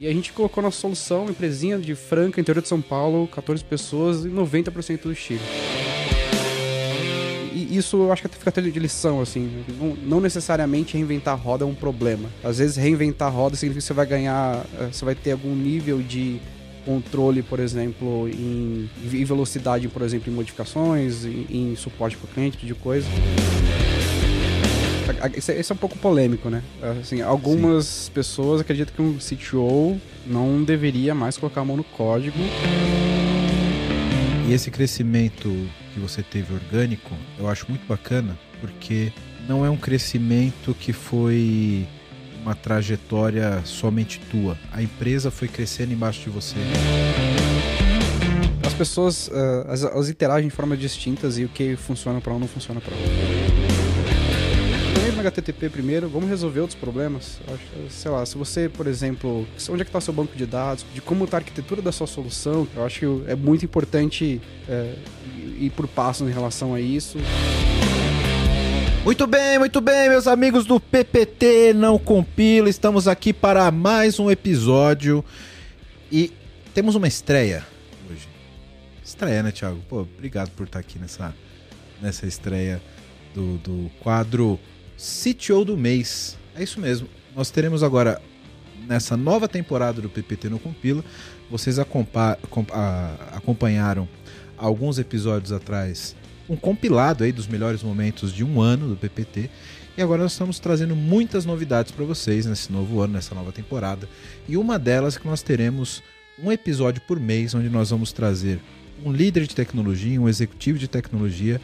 E a gente colocou nossa solução, empresinha de Franca, interior de São Paulo, 14 pessoas e 90% do Chile. E isso eu acho que fica até de lição, assim. Não, não, necessariamente reinventar a roda é um problema. Às vezes reinventar a roda significa que você vai ganhar, eh, você vai ter algum nível de controle, por exemplo, em, em velocidade, por exemplo, em modificações, em, em suporte para o cliente, tipo de coisa. Esse é um pouco polêmico, né? Assim, algumas Sim. pessoas acreditam que um CTO não deveria mais colocar a mão no código. E esse crescimento que você teve orgânico, eu acho muito bacana, porque não é um crescimento que foi uma trajetória somente tua. A empresa foi crescendo embaixo de você. As pessoas, uh, as, elas interagem de formas distintas e o que funciona para um não funciona para outro no HTTP primeiro, vamos resolver outros problemas. Sei lá, se você, por exemplo, onde é que está seu banco de dados, de como está a arquitetura da sua solução, eu acho que é muito importante é, ir por passos em relação a isso. Muito bem, muito bem, meus amigos do PPT Não Compila, estamos aqui para mais um episódio e temos uma estreia hoje. Estreia, né, Thiago? Pô, obrigado por estar aqui nessa, nessa estreia do, do quadro CTO do mês. É isso mesmo. Nós teremos agora, nessa nova temporada do PPT no Compila, vocês acompanharam alguns episódios atrás um compilado aí dos melhores momentos de um ano do PPT. E agora nós estamos trazendo muitas novidades para vocês nesse novo ano, nessa nova temporada. E uma delas é que nós teremos um episódio por mês onde nós vamos trazer um líder de tecnologia, um executivo de tecnologia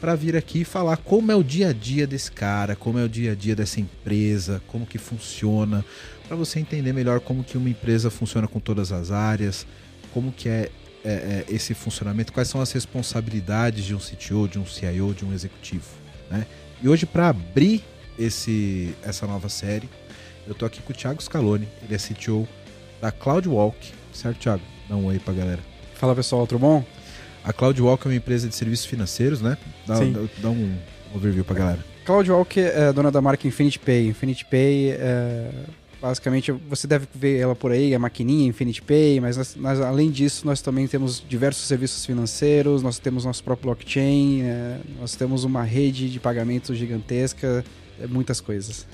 para vir aqui falar como é o dia a dia desse cara, como é o dia a dia dessa empresa, como que funciona, para você entender melhor como que uma empresa funciona com todas as áreas, como que é, é, é, esse funcionamento, quais são as responsabilidades de um CTO, de um CIO, de um executivo, né? E hoje para abrir esse essa nova série, eu tô aqui com o Thiago Scaloni, ele é CTO da CloudWalk, certo, Thiago? Dá um oi pra galera. Fala pessoal, tudo bom? A CloudWalk é uma empresa de serviços financeiros, né? Dá, dá, dá um overview pra galera. CloudWalk é dona da marca Infinity Pay. Infinity Pay é, basicamente você deve ver ela por aí, a maquininha Infinity Pay, mas nós, nós, além disso nós também temos diversos serviços financeiros, nós temos nosso próprio blockchain, é, nós temos uma rede de pagamentos gigantesca, é, muitas coisas.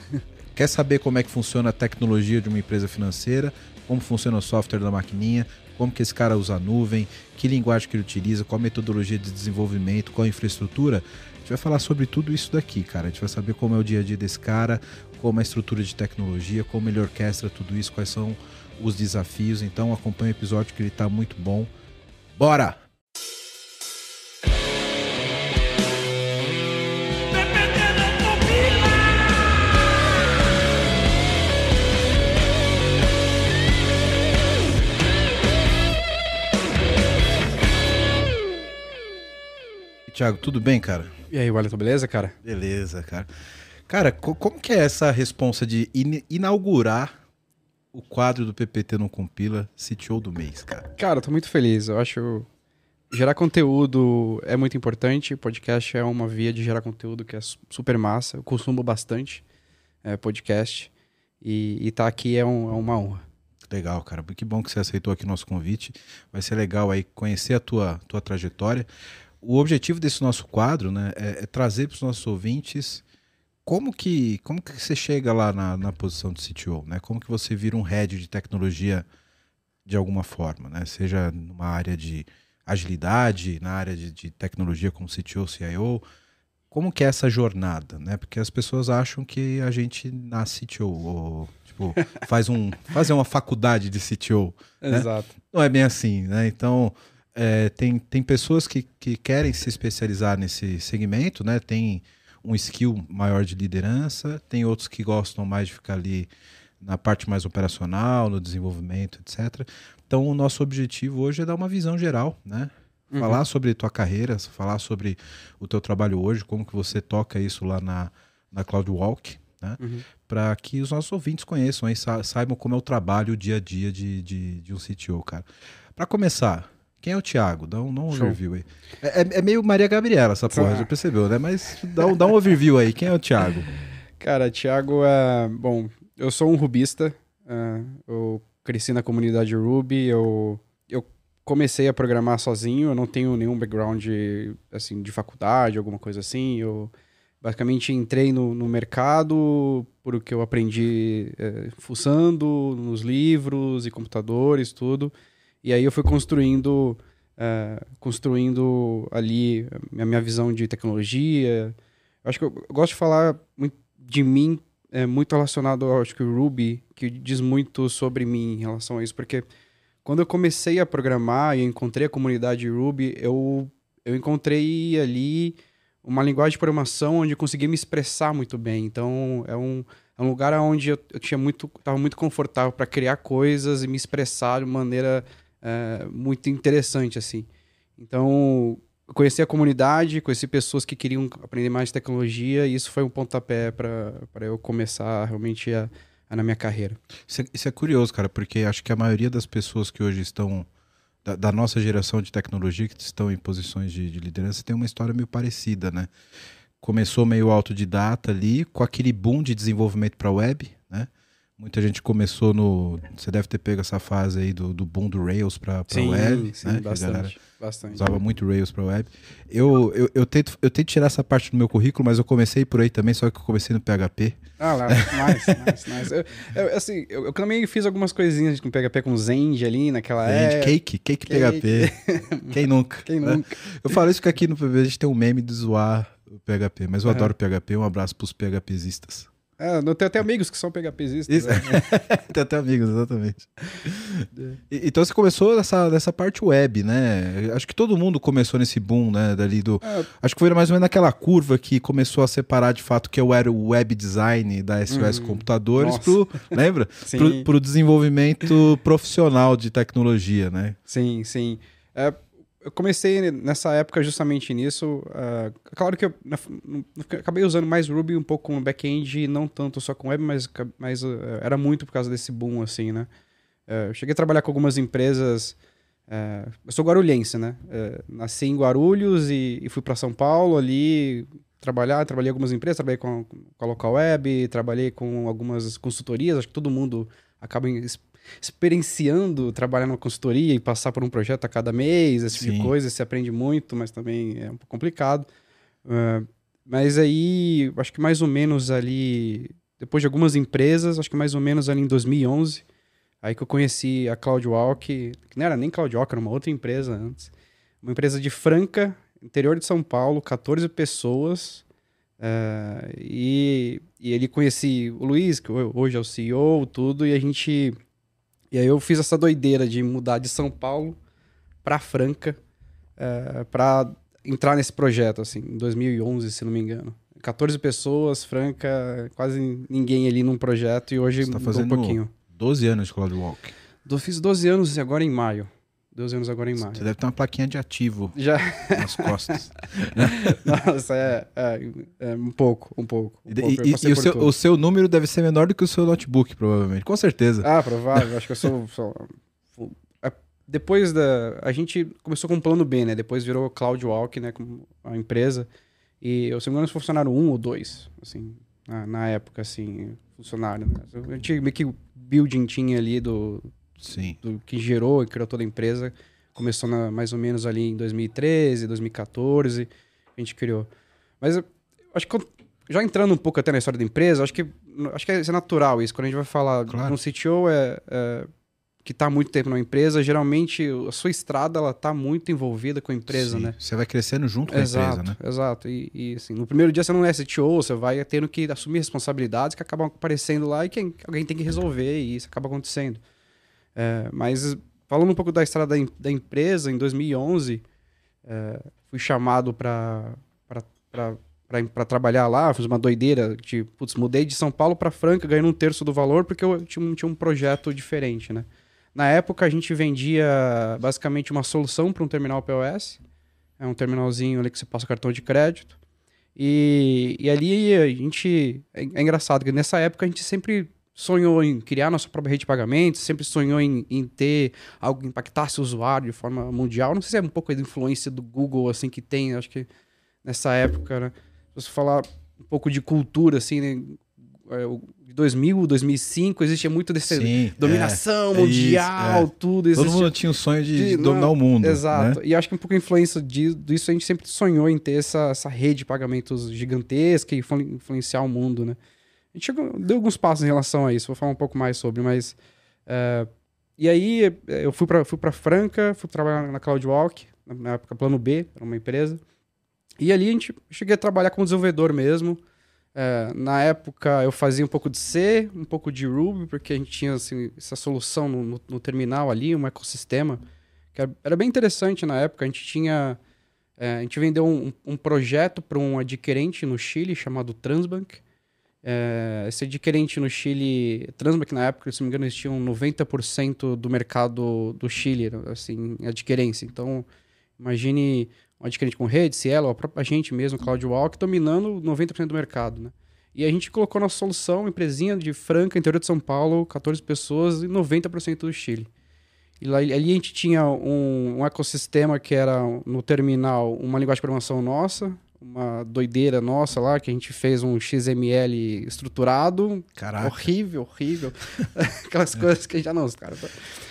Quer saber como é que funciona a tecnologia de uma empresa financeira? Como funciona o software da maquininha? Como que esse cara usa a nuvem, que linguagem que ele utiliza, qual metodologia de desenvolvimento, qual infraestrutura. A gente vai falar sobre tudo isso daqui, cara. A gente vai saber como é o dia a dia desse cara, como é a estrutura de tecnologia, como ele orquestra tudo isso, quais são os desafios. Então acompanhe o episódio que ele está muito bom. Bora! Tiago, tudo bem, cara? E aí, Wellington, beleza, cara? Beleza, cara. Cara, como que é essa responsa de in inaugurar o quadro do PPT no Compila CTO do mês, cara? Cara, tô muito feliz. Eu acho gerar conteúdo é muito importante. Podcast é uma via de gerar conteúdo que é super massa. Eu consumo bastante é, podcast. E estar tá aqui é, um, é, uma honra. Legal, cara. Que bom que você aceitou aqui nosso convite. Vai ser legal aí conhecer a tua, tua trajetória o objetivo desse nosso quadro né, é, é trazer para os nossos ouvintes como que, como que você chega lá na, na posição de CTO, né? Como que você vira um head de tecnologia de alguma forma, né? Seja numa área de agilidade, na área de, de tecnologia como CTO, CIO, como que é essa jornada, né? Porque as pessoas acham que a gente nasce CTO, ou tipo, faz um, fazer uma faculdade de CTO. Né? Exato. Não é bem assim, né? Então, é, tem, tem pessoas que, que querem se especializar nesse segmento, né? Tem um skill maior de liderança, tem outros que gostam mais de ficar ali na parte mais operacional, no desenvolvimento, etc. Então, o nosso objetivo hoje é dar uma visão geral, né? Uhum. Falar sobre tua carreira, falar sobre o teu trabalho hoje, como que você toca isso lá na, na CloudWalk, né? Uhum. Para que os nossos ouvintes conheçam e saibam como é o trabalho, o dia a dia de, de, de um CTO, cara. Para começar, quem é o Thiago? Dá um, dá um overview aí. É, é, é, meio Maria Gabriela essa porra, ah. já percebeu, né? Mas dá um, dá um overview aí. Quem é o Thiago? Cara, Thiago é. Bom, eu sou um rubista. Uh, eu cresci na comunidade Ruby, eu, eu comecei a programar sozinho, eu não tenho nenhum background assim de faculdade, alguma coisa assim. Eu basicamente entrei no, no mercado por o que eu aprendi é, fuçando nos livros e computadores, tudo. E aí eu fui construindo, é, construindo ali a minha visão de tecnologia. Acho que eu gosto de falar de mim é muito relacionado ao acho que o Ruby, que diz muito sobre mim em relação a isso, porque quando eu comecei a programar e encontrei a comunidade Ruby, eu, eu encontrei ali uma linguagem de programação onde eu consegui me expressar muito bem. Então, é um, é um lugar onde eu, eu tinha muito, estava muito confortável para criar coisas e me expressar de maneira é, muito interessante, assim. Então, conheci a comunidade, conheci pessoas que queriam aprender mais tecnologia e isso foi um pontapé para eu começar realmente a, a, na minha carreira. Isso é, isso é, curioso, cara, porque acho que a maioria das pessoas que hoje estão, da, da nossa geração de tecnologia, que estão em posições de, de liderança, tem uma história meio parecida, né? Começou meio autodidata ali, com aquele boom de desenvolvimento para web? Muita gente começou no. Você deve ter pego essa fase aí do, do boom do Rails para web. Sim, né? bastante, bastante. Usava muito Rails para web. Eu, eu, eu, tento, eu tento tirar essa parte do meu currículo, mas eu comecei por aí também, só que eu comecei no PHP. Ah lá, nice, nice, nice. Eu, eu, assim, eu, eu, também fiz algumas coisinhas com PHP com Zend ali naquela Zend, época. Cake, cake, cake. PHP. Quem nunca? Quem né? nunca? Eu falo isso que aqui no PB a gente tem um meme de zoar o PHP, mas eu uhum. adoro PHP. Um abraço pros PHPistas. É, não tem até amigos que são PHPistas. Isso. Né? tem até amigos, exatamente. E, então você começou nessa, nessa parte web, né? Acho que todo mundo começou nesse boom, né? Dali do. É. Acho que foi mais ou menos naquela curva que começou a separar de fato que eu era o web design da SOS uhum. Computadores pro. Lembra? Pro, pro desenvolvimento profissional de tecnologia, né? Sim, sim. É, eu comecei nessa época justamente nisso. Uh, claro que eu acabei usando mais Ruby um pouco com back-end não tanto só com web, mas, mas uh, era muito por causa desse boom, assim, né? Uh, eu cheguei a trabalhar com algumas empresas. eu sou guarulhense, né? nasci em Guarulhos e, e fui para São Paulo ali trabalhar. Trabalhei algumas empresas, trabalhei com, com a Local Web, trabalhei com algumas consultorias. Acho que todo mundo acaba experienciando trabalhar numa consultoria e passar por um projeto a cada mês, esse tipo Sim. de coisa, você aprende muito, mas também é um pouco complicado. Uh, mas aí, acho que mais ou menos ali, depois de algumas empresas, acho que mais ou menos ali em 2011, aí que eu conheci a CloudWalk, que não era nem CloudWalk, era uma outra empresa antes. Uma empresa de Franca, interior de São Paulo, 14 pessoas. Uh, e, e ele conheci o Luiz, que hoje é o CEO, tudo, e a gente e aí eu fiz essa doideira de mudar de São Paulo para Franca é, para entrar nesse projeto, assim, em 2011, se não me engano. 14 pessoas, Franca, quase ninguém ali num projeto e hoje Você tá fazendo um pouquinho. 12 anos de Cloud Walk. Eu fiz 12 anos agora em maio. 12 anos agora em maio. Você deve ter uma plaquinha de ativo Já. nas costas. Nossa, é, é, é, um pouco, um pouco. Um e, pouco. e, e o, seu, o, seu, número deve ser menor do que o seu notebook, provavelmente. Com certeza. Ah, provável. Acho que eu sou. sou é, depois da. A gente começou com um plano B, né? Depois virou CloudWalk, né? Com a empresa. E eu, se não me engano, funcionaram um ou dois, assim, na, na época, assim, funcionário. Né? A gente meio que building tinha ali do Sim. do que gerou e criou toda a empresa. Começou na, mais ou menos ali em 2013, 2014, a gente criou. Mas eu, acho que já entrando um pouco até na história da empresa, acho que acho que é, é natural isso. Quando a gente vai falar claro. um CTO é, é que está muito tempo na empresa, geralmente a sua estrada ela está muito envolvida com a empresa, Sim, né? Você vai crescendo junto com exato, a empresa, né? Exato. E, e assim, no primeiro dia você não é CTO, você vai tendo que assumir responsabilidades que acabam aparecendo lá e que alguém tem que resolver e isso acaba acontecendo. É, mas falando um pouco da estrada da, da empresa, em 2011, é, fui chamado para trabalhar lá, fiz uma doideira de, putz, mudei de São Paulo para Franca, ganhando um terço do valor, porque eu tinha, tinha um projeto diferente, né? Na época, a gente vendia basicamente uma solução para um terminal POS, é um terminalzinho ali que você passa cartão de crédito, e, e ali a gente. É, é engraçado que nessa época a gente sempre sonhou em criar nossa própria rede de pagamentos, sempre sonhou em, em, ter algo que impactasse o usuário de forma mundial. Não sei se é um pouco a influência do Google, assim, que tem, acho que nessa época, né? Se você falar um pouco de cultura, assim, né? é, o 2000, 2005, existia muito dessa Sim, dominação é, mundial, isso, é. tudo. Todo Existia... mundo tinha o sonho de, de- dominar não, o mundo. Exato. né? E acho que um pouco a influência de- disso, a gente sempre sonhou em ter essa, essa rede de pagamentos gigantesca e influ- influenciar o mundo, né? A gente chegou- deu alguns passos em relação a isso, vou falar um pouco mais sobre, mas... é, e aí, é, eu fui para fui Franca, fui trabalhar na CloudWalk, na- na época Plano B, era uma empresa. E ali a gente cheguei a trabalhar como desenvolvedor mesmo. É, na época eu fazia um pouco de C, um pouco de Ruby, porque a gente tinha assim, essa solução no, no- no terminal ali, um ecossistema, que era, era bem interessante na época. A gente tinha. é, a gente vendeu um, um projeto para um adquirente no Chile chamado Transbank. É, adquirente no Chile, Transbank na época, se não me engano, eles tinham 90% do mercado do Chile, assim, adquirência. Então, imagine um adquirente com rede, Cielo, a própria gente mesmo, CloudWalk, dominando 90% do mercado, né? E a gente colocou nossa solução, empresinha de Franca, interior de São Paulo, 14 pessoas e 90% do Chile. E lá, ali a gente tinha um, um ecossistema que era no terminal uma linguagem de programação nossa, uma doideira nossa lá, que a gente fez um XML estruturado, Caraca. horrível, horrível. Aquelas coisas que a gente já não, os caras.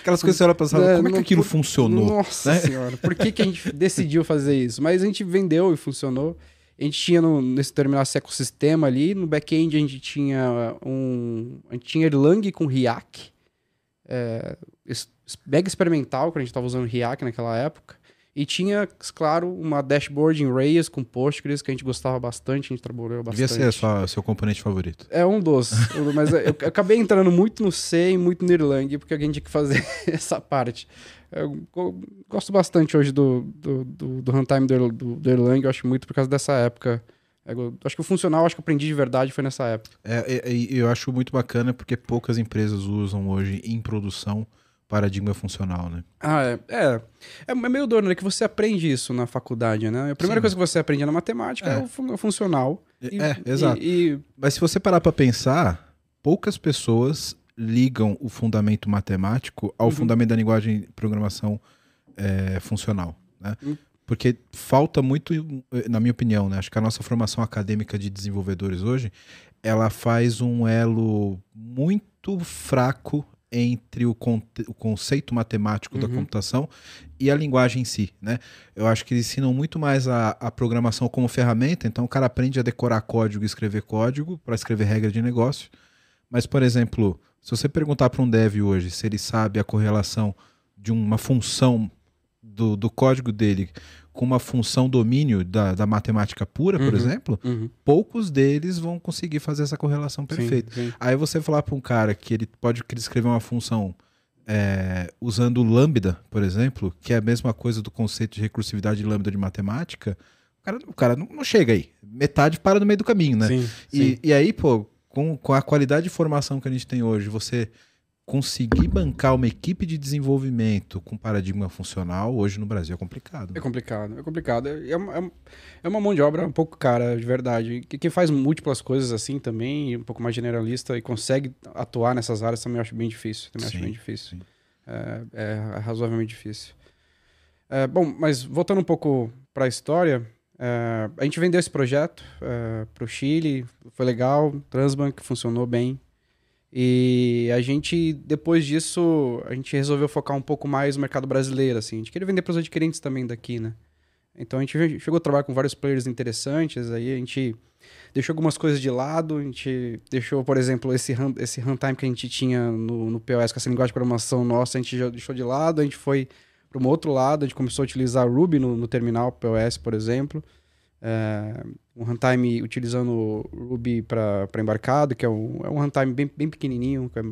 Aquelas coisas que você olha pensar, É, como é que aquilo funcionou? Nossa né? senhora, por que, que a gente decidiu fazer isso? Mas a gente vendeu e funcionou. A gente tinha no- nesse terminal esse ecossistema ali, no back-end a gente tinha um. A gente tinha Erlang com React. É, mega experimental, quando a gente estava usando React naquela época. E tinha, claro, uma dashboard em Rails com Postgres, que a gente gostava bastante, a gente trabalhou bastante. Devia ser sua- seu componente favorito. É um dos. mas eu, eu acabei entrando muito no C e muito no Erlang, porque alguém tinha que fazer essa parte. Eu go- gosto bastante hoje do, do, do, do runtime do, do, do Erlang, eu acho muito por causa dessa época. Eu acho que o funcional, acho que eu aprendi de verdade foi nessa época. É, é, eu acho muito bacana porque poucas empresas usam hoje em produção paradigma funcional, né? Ah, é. É, é meio doido, né? Que você aprende isso na faculdade, né? A primeira Sim. coisa que você aprende na matemática é, É. o, fun- o funcional. E- é, e- exato. E, Mas se você parar pra pensar, poucas pessoas ligam o fundamento matemático ao Uhum. fundamento da linguagem de programação é, funcional, né? Uhum. Porque falta muito, na minha opinião, né? Acho que a nossa formação acadêmica de desenvolvedores hoje, ela faz um elo muito fraco entre o, conte- o conceito matemático da Uhum. computação e a linguagem em si, né? Eu acho que eles ensinam muito mais a, a programação como ferramenta, então o cara aprende a decorar código e escrever código para escrever regra de negócio. Mas, por exemplo, se você perguntar para um dev hoje se ele sabe a correlação de uma função do, do código dele com uma função domínio da, da matemática pura, por Uhum. exemplo, uhum, poucos deles vão conseguir fazer essa correlação sim, perfeita. sim. Aí você falar para um cara que ele pode escrever uma função é, usando lambda, por exemplo, que é a mesma coisa do conceito de recursividade de lambda de matemática, o cara, o cara não, não chega aí. Metade para no meio do caminho, né? Sim, E, sim. e aí, pô, com, com a qualidade de formação que a gente tem hoje, você conseguir bancar uma equipe de desenvolvimento com paradigma funcional hoje no Brasil é complicado. É complicado, é complicado. É uma, é uma- é uma mão de obra um pouco cara, de verdade. Que- Quem faz múltiplas coisas assim também, um pouco mais generalista, e consegue atuar nessas áreas, também acho bem difícil. Também acho Sim, bem difícil. É, é razoavelmente difícil. É, bom, mas voltando um pouco para a história, é, a gente vendeu esse projeto para o Chile, foi legal, Transbank funcionou bem. E a gente, depois disso, a gente resolveu focar um pouco mais no mercado brasileiro, assim. A gente queria vender para os adquirentes também daqui, né? Então a gente chegou a trabalhar com vários players interessantes, aí a gente deixou algumas coisas de lado, a gente deixou, por exemplo, esse, run, esse runtime que a gente tinha no, no POS, com essa linguagem de programação nossa, a gente já deixou de lado, a gente foi para um outro lado, a gente começou a utilizar Ruby no, no terminal POS, por exemplo. É, um runtime utilizando Ruby para embarcado, que é um, é um runtime bem, bem pequenininho, que é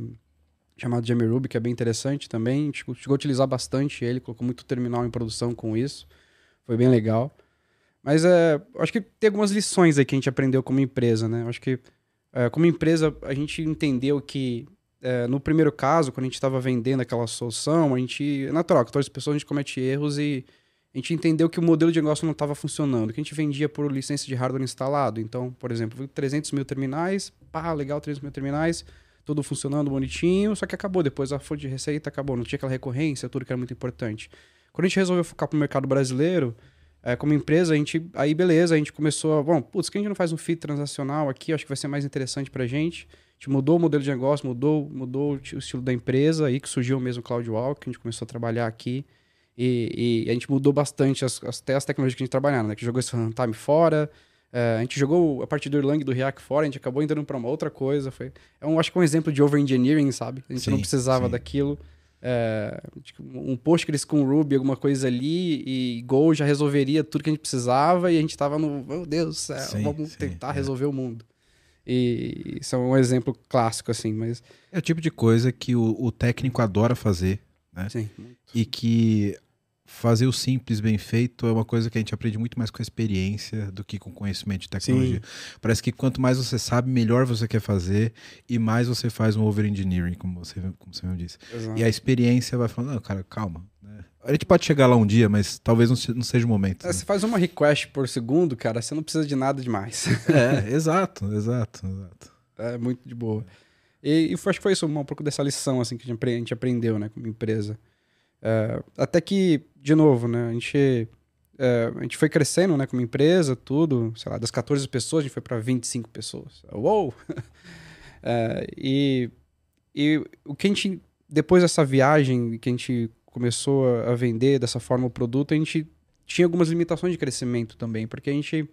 chamado de Ruby, que é bem interessante também. A gente chegou a utilizar bastante ele, colocou muito terminal em produção com isso. Foi bem legal. Mas é, acho que tem algumas lições aí que a gente aprendeu como empresa, né? Acho que é, como empresa a gente entendeu que é, no primeiro caso, quando a gente estava vendendo aquela solução, a gente, natural, que todas as pessoas a gente comete erros e a gente entendeu que o modelo de negócio não estava funcionando, que a gente vendia por licença de hardware instalado. Então, por exemplo, 300 mil terminais, pá, legal, 300 mil terminais, tudo funcionando bonitinho, só que acabou depois, a fonte de receita acabou, não tinha aquela recorrência, tudo que era muito importante. Quando a gente resolveu focar para o mercado brasileiro, é, como empresa, a gente, aí beleza, a gente começou, a, bom, putz, que a gente não faz um FII transacional aqui, acho que vai ser mais interessante pra gente. A gente mudou o modelo de negócio, mudou, mudou o estilo da empresa, aí que surgiu mesmo o CloudWalk, que a gente começou a trabalhar aqui. E, e a gente mudou bastante as, as, até as tecnologias que a gente trabalhava, né? Que jogou esse runtime fora, é, a gente jogou a partir do Erlang e do React fora, a gente acabou indo para uma outra coisa. Foi, é um, acho que é um exemplo de over-engineering, sabe? A gente sim, não precisava sim. daquilo. Tipo, um Postgres com Ruby, alguma coisa ali, e Go já resolveria tudo que a gente precisava, e a gente estava no, meu Deus do céu, sim, vamos tentar é. resolver o mundo. E isso é um exemplo clássico, assim, mas... É o tipo de coisa que o, o técnico adora fazer, né? Sim. Muito. E que fazer o simples bem feito é uma coisa que a gente aprende muito mais com a experiência do que com conhecimento de tecnologia. Sim. Parece que quanto mais você sabe, melhor você quer fazer e mais você faz um over-engineering, como você, como você mesmo disse. Exato. E a experiência vai falando, não, cara, calma. Né? A gente pode chegar lá um dia, mas talvez não, seja o momento. É, né? Você faz uma request por segundo, cara, você não precisa de nada demais. É, exato, exato, exato. É muito de boa. E, e acho que foi isso, um pouco dessa lição assim, que a gente aprendeu né, como empresa. É, até que, de novo, né, a gente, é, a gente foi crescendo né, como empresa, tudo, sei lá, das 14 pessoas a gente foi para 25 pessoas. Uou! é, e, e o que a gente, depois dessa viagem que a gente começou a vender dessa forma o produto, a gente tinha algumas limitações de crescimento também, porque a gente,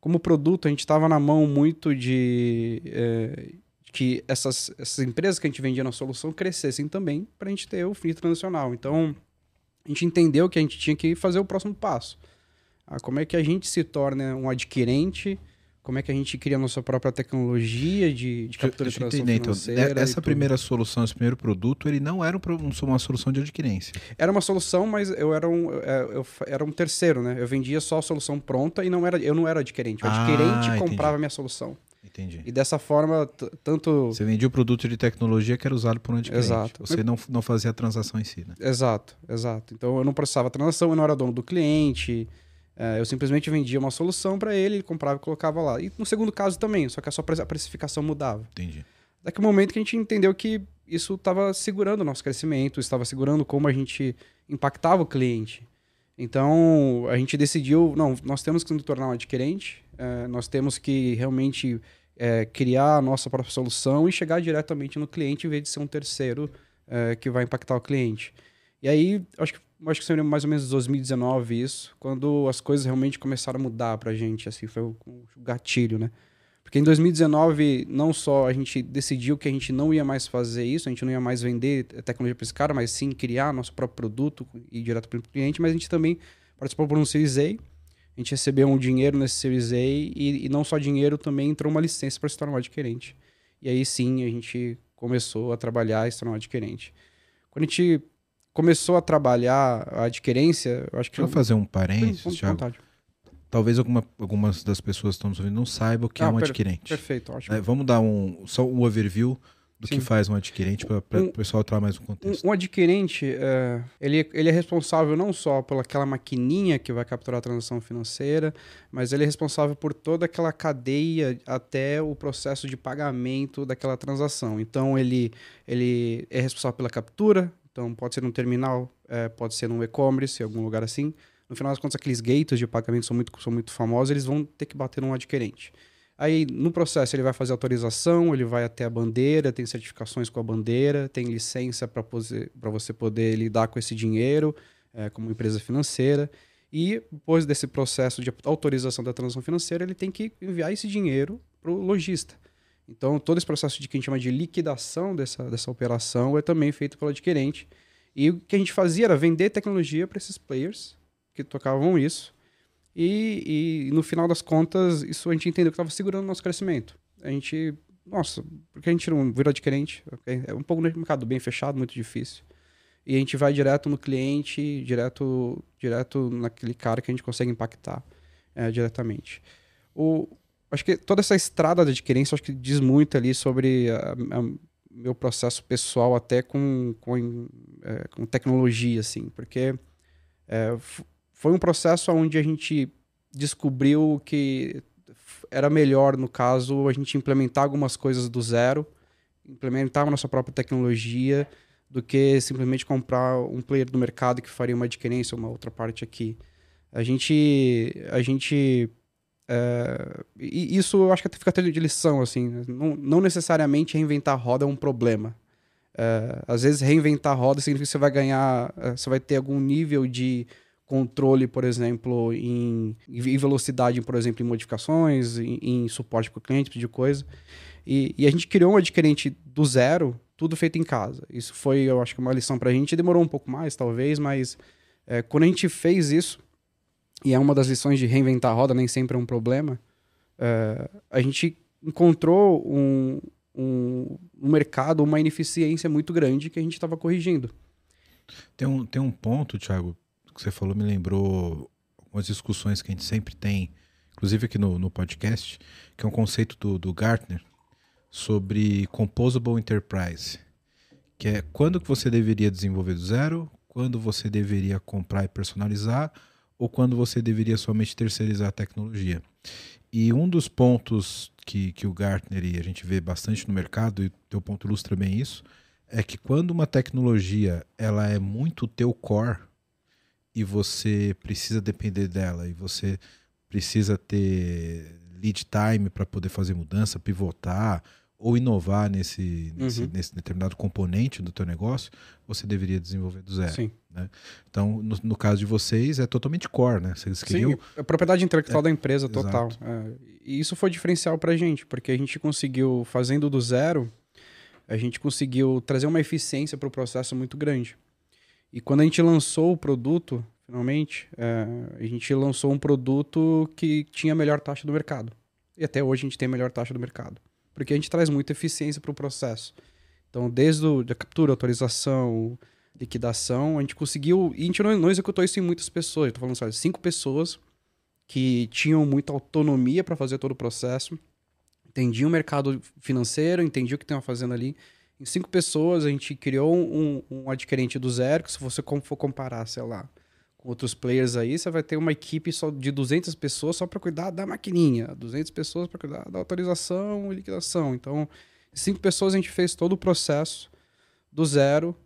como produto, a gente estava na mão muito de, é, que essas, essas empresas que a gente vendia na solução crescessem também para a gente ter o FII transacional. Então, a gente entendeu que a gente tinha que fazer o próximo passo. Ah, como é que a gente se torna um adquirente, como é que a gente cria a nossa própria tecnologia de, de captura de transação então, financeira. essa primeira solução, esse primeiro produto, ele não era um, uma solução de adquirência. Era uma solução, mas eu era um, é, eu era um terceiro, né? Eu vendia só a solução pronta e não era, eu não era adquirente. O adquirente ah, comprava a minha solução. Entendi. E dessa forma, tanto. Você vendia o produto de tecnologia que era usado por um adquirente. Exato. Você não, não fazia a transação em si, né? Exato, exato. Então eu não processava a transação, eu não era dono do cliente. É, eu simplesmente vendia uma solução para ele, ele comprava e colocava lá. E no segundo caso também, só que a sua precificação mudava. Entendi. Daqui um momento que a gente entendeu que isso estava segurando o nosso crescimento, estava segurando como a gente impactava o cliente. Então a gente decidiu, não, nós temos que nos tornar um adquirente, é, nós temos que realmente é, criar a nossa própria solução e chegar diretamente no cliente em vez de ser um terceiro é, que vai impactar o cliente. E aí, acho que, acho que seria mais ou menos 2019 isso, quando as coisas realmente começaram a mudar para a gente, assim, foi o, o gatilho, né? Porque em 2019, não só a gente decidiu que a gente não ia mais fazer isso, a gente não ia mais vender tecnologia para esse cara, mas sim criar nosso próprio produto e ir direto para o cliente, mas a gente também participou por um Series A, a gente recebeu um dinheiro nesse Series A e, e não só dinheiro, também entrou uma licença para se tornar um adquirente. E aí sim a gente começou a trabalhar e se tornar um adquirente. Quando a gente começou a trabalhar a adquirência, eu acho que. Deixa eu fazer um parênteses, Thiago. Talvez alguma, algumas das pessoas que estão nos ouvindo não saibam o que é ah, é um per adquirente. Perfeito, ótimo. É, vamos dar um, só um overview do Sim. que faz um adquirente para um, o pessoal entrar mais no contexto. Um, um adquirente, é, ele, ele é responsável não só pelaquela maquininha que vai capturar a transação financeira, mas ele é responsável por toda aquela cadeia até o processo de pagamento daquela transação. Então, ele, ele é responsável pela captura, então pode ser num terminal, é, pode ser num e-commerce, em algum lugar assim. No final das contas, aqueles gates de pagamento são muito, são muito famosos, eles vão ter que bater num adquirente. Aí, no processo, ele vai fazer autorização, ele vai até a bandeira, tem certificações com a bandeira, tem licença para você poder lidar com esse dinheiro é, como empresa financeira. E depois desse processo de autorização da transação financeira, ele tem que enviar esse dinheiro para o lojista. Então, todo esse processo de que a gente chama de liquidação dessa, dessa operação é também feito pelo adquirente. E o que a gente fazia era vender tecnologia para esses players que tocavam isso e, e, no final das contas, isso a gente entendeu que estava segurando o nosso crescimento. A gente, nossa, porque a gente não virou adquirente? Okay? É um pouco no mercado bem fechado, muito difícil. E a gente vai direto no cliente, direto, direto naquele cara que a gente consegue impactar é, diretamente. O, acho que toda essa estrada de adquirência acho que diz muito ali sobre a, a, meu processo pessoal até com, com, é, com tecnologia, assim, porque é, foi um processo onde a gente descobriu que era melhor, no caso, a gente implementar algumas coisas do zero, implementar a nossa própria tecnologia, do que simplesmente comprar um player do mercado que faria uma adquirência, uma outra parte aqui. A gente. A gente. É, isso eu acho que até fica até de lição, assim. né? Não, não necessariamente reinventar a roda é um problema. É, às vezes reinventar a roda significa que você vai ganhar. é, Você vai ter algum nível de controle, por exemplo, em, em velocidade, por exemplo, em modificações, em, em suporte para o cliente, tipo de coisa. E, e a gente criou um adquirente do zero, tudo feito em casa. Isso foi, eu acho que uma lição pra gente. Demorou um pouco mais, talvez, mas é, quando a gente fez isso, e é uma das lições de reinventar a roda, nem sempre é um problema, é, a gente encontrou um, um, um mercado, uma ineficiência muito grande que a gente estava corrigindo. Tem um, tem um ponto, Thiago, que você falou, me lembrou algumas discussões que a gente sempre tem, inclusive aqui no, no podcast, que é um conceito do, do Gartner sobre Composable Enterprise, que é quando que você deveria desenvolver do zero, quando você deveria comprar e personalizar, ou quando você deveria somente terceirizar a tecnologia. E um dos pontos que, que o Gartner, e a gente vê bastante no mercado, e o teu ponto ilustra bem isso, é que quando uma tecnologia ela é muito teu core e você precisa depender dela e você precisa ter lead time para poder fazer mudança, pivotar ou inovar nesse, nesse, Uhum. nesse determinado componente do teu negócio, você deveria desenvolver do zero. Sim. Então, no, no caso de vocês, é totalmente core, né? Vocês queriam Sim, é propriedade intelectual da empresa total. É, e isso foi diferencial pra gente, porque a gente conseguiu, fazendo do zero, a gente conseguiu trazer uma eficiência para o processo muito grande. E quando a gente lançou o produto, finalmente, é, a gente lançou um produto que tinha a melhor taxa do mercado. E até hoje a gente tem a melhor taxa do mercado. Porque a gente traz muita eficiência para o processo. Então, desde da captura, autorização, liquidação, a gente conseguiu. E a gente não, não executou isso em muitas pessoas. Estou falando, sabe, cinco pessoas que tinham muita autonomia para fazer todo o processo, entendiam o mercado financeiro, entendiam o que estavam fazendo ali. Em cinco pessoas, a gente criou um, um adquirente do zero, que se você for comparar, sei lá, com outros players aí, você vai ter uma equipe só de 200 pessoas só para cuidar da maquininha, 200 pessoas para cuidar da autorização e liquidação. Então, em cinco pessoas a gente fez todo o processo do zero,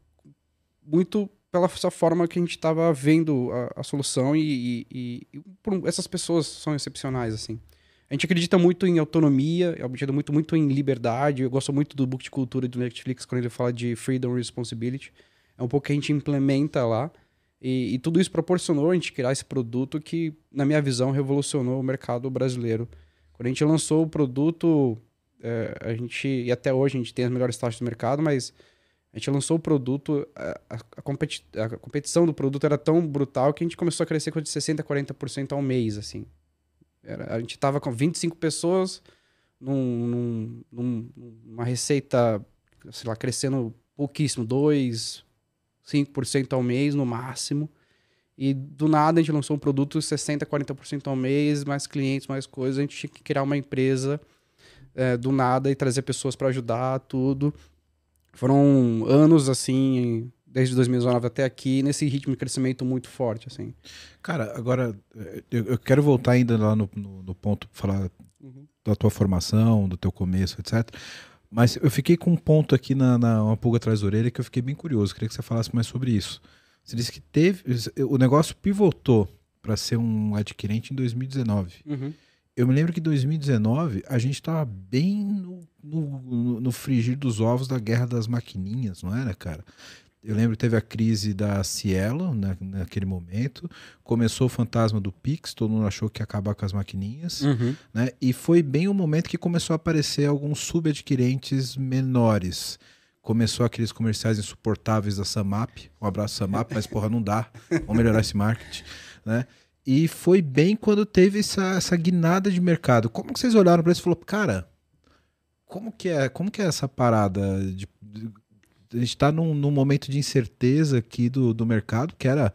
muito pela essa forma que a gente estava vendo a, a solução e, e- e- essas pessoas são excepcionais assim. A gente acredita muito em autonomia, eu acredito muito muito em liberdade. Eu gosto muito do book de cultura do Netflix quando ele fala de freedom and responsibility. É um pouco que a gente implementa lá e, e tudo isso proporcionou a gente criar esse produto que, na minha visão, revolucionou o mercado brasileiro. Quando a gente lançou o produto, é, a gente e até hoje a gente tem as melhores taxas do mercado, mas a gente lançou o produto, a, a- competi- a competição do produto era tão brutal que a gente começou a crescer com de 60% a 40% ao mês, assim. Era- a gente tava com 25 pessoas num- num- numa receita, sei lá, crescendo pouquíssimo, 2, 5% ao mês no máximo. E do nada a gente lançou um produto 60%, 40% ao mês, mais clientes, mais coisas. A gente tinha que criar uma empresa é, do nada e trazer pessoas para ajudar, tudo. Foram anos assim, desde 2019 até aqui, nesse ritmo de crescimento muito forte, assim. Cara, agora eu, eu quero voltar ainda lá no, no, no ponto, falar da tua formação, do teu começo, etc. Mas eu fiquei com um ponto aqui na, na uma pulga atrás da orelha que eu fiquei bem curioso. Queria que você falasse mais sobre isso. Você disse que teve. O negócio pivotou para ser um adquirente em 2019. Uhum. Eu me lembro que em 2019 a gente estava bem no, no, no- no frigir dos ovos da guerra das maquininhas, não era, cara? Eu lembro que teve a crise da Cielo né, naquele momento. Começou o fantasma do Pix, todo mundo achou que ia acabar com as maquininhas. Uhum. né? E foi bem o momento que começou a aparecer alguns subadquirentes menores. Começou aqueles comerciais insuportáveis da Samap. Um abraço, Samap, mas porra, não dá. Vamos melhorar esse marketing, né? E foi bem quando teve essa, essa guinada de mercado. Como que vocês olharam para isso e falaram, cara, como que é, como que é essa parada de, de- a gente está num, num momento de incerteza aqui do, do mercado, que era,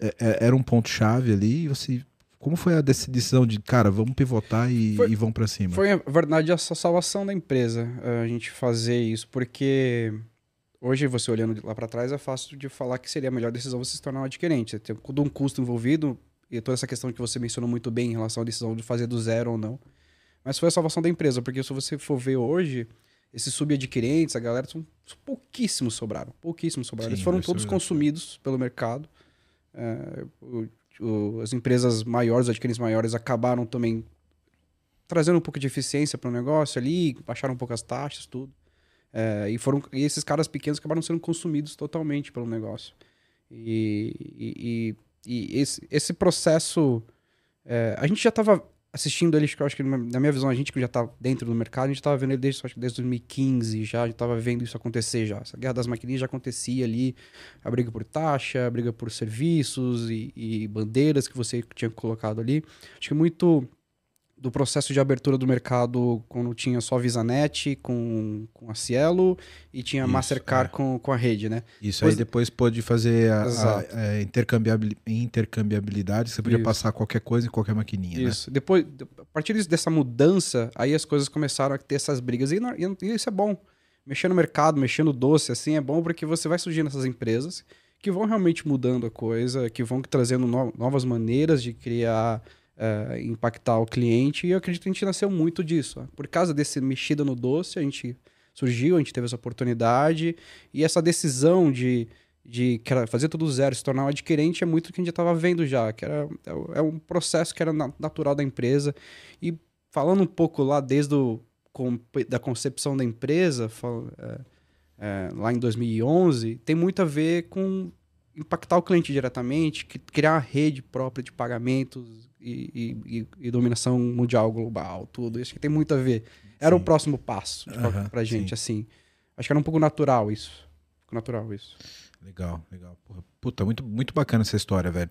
é- é- era um ponto-chave ali, e você como foi a dec- decisão de, cara, vamos pivotar e, Foi- e vamos pra cima? Foi, na verdade, a salvação da empresa a gente fazer isso, porque hoje, você olhando lá para trás, é fácil de falar que seria a melhor decisão você se tornar um adquirente. Você tem todo um custo envolvido e toda essa questão que você mencionou muito bem em relação à decisão de fazer do zero ou não. Mas foi a salvação da empresa, porque se você for ver hoje, esses subadquirentes, a galera, são pouquíssimos sobraram. Pouquíssimos sobraram. Sim, Eles foram todos consumidos pelo mercado. É, o- o, as empresas maiores, os adquirentes maiores, acabaram também trazendo um pouco de eficiência para o negócio ali, baixaram um pouco as taxas, tudo. É, e, foram, e esses caras pequenos acabaram sendo consumidos totalmente pelo negócio. E, e, e, e esse, esse processo. É, a gente já estava assistindo ele, acho que na minha visão, a gente que já tá dentro do mercado, a gente estava vendo ele desde, acho que desde 2015 já, a gente tava vendo isso acontecer já. Essa guerra das maquininhas já acontecia ali, a briga por taxa, a briga por serviços e, e bandeiras que você tinha colocado ali. Acho que muito do processo de abertura do mercado quando tinha só VisaNet com, com a Cielo e tinha Isso, Mastercard é. com, com a rede, né? Isso, depois, aí depois pôde fazer a, a, a intercambiabilidade, você podia Isso. passar qualquer coisa em qualquer maquininha, né? Isso, né? depois, a partir dessa mudança, aí as coisas começaram a ter essas brigas e, e isso é bom. Mexer no mercado, mexer no doce, assim, é bom porque você vai surgindo essas empresas que vão realmente mudando a coisa, que vão trazendo no, novas maneiras de criar uh, impactar o cliente. E eu acredito que a gente nasceu muito disso. Por causa desse mexida no doce, a gente surgiu, a gente teve essa oportunidade. E essa decisão de, de fazer tudo zero, se tornar um adquirente, é muito o que a gente estava vendo já. Que era, é, é um processo que era natural da empresa. E falando um pouco lá desde o, com, da concepção da empresa, é, é, lá em 2011, tem muito a ver com impactar o cliente diretamente, criar uma rede própria de pagamentos, e, e, e, dominação mundial global, tudo. Isso que tem muito a ver. Era sim. o próximo passo uhum, pra gente, sim. assim. Acho que era um pouco natural isso. Natural isso. Legal, legal. Puta, muito, muito bacana essa história, velho.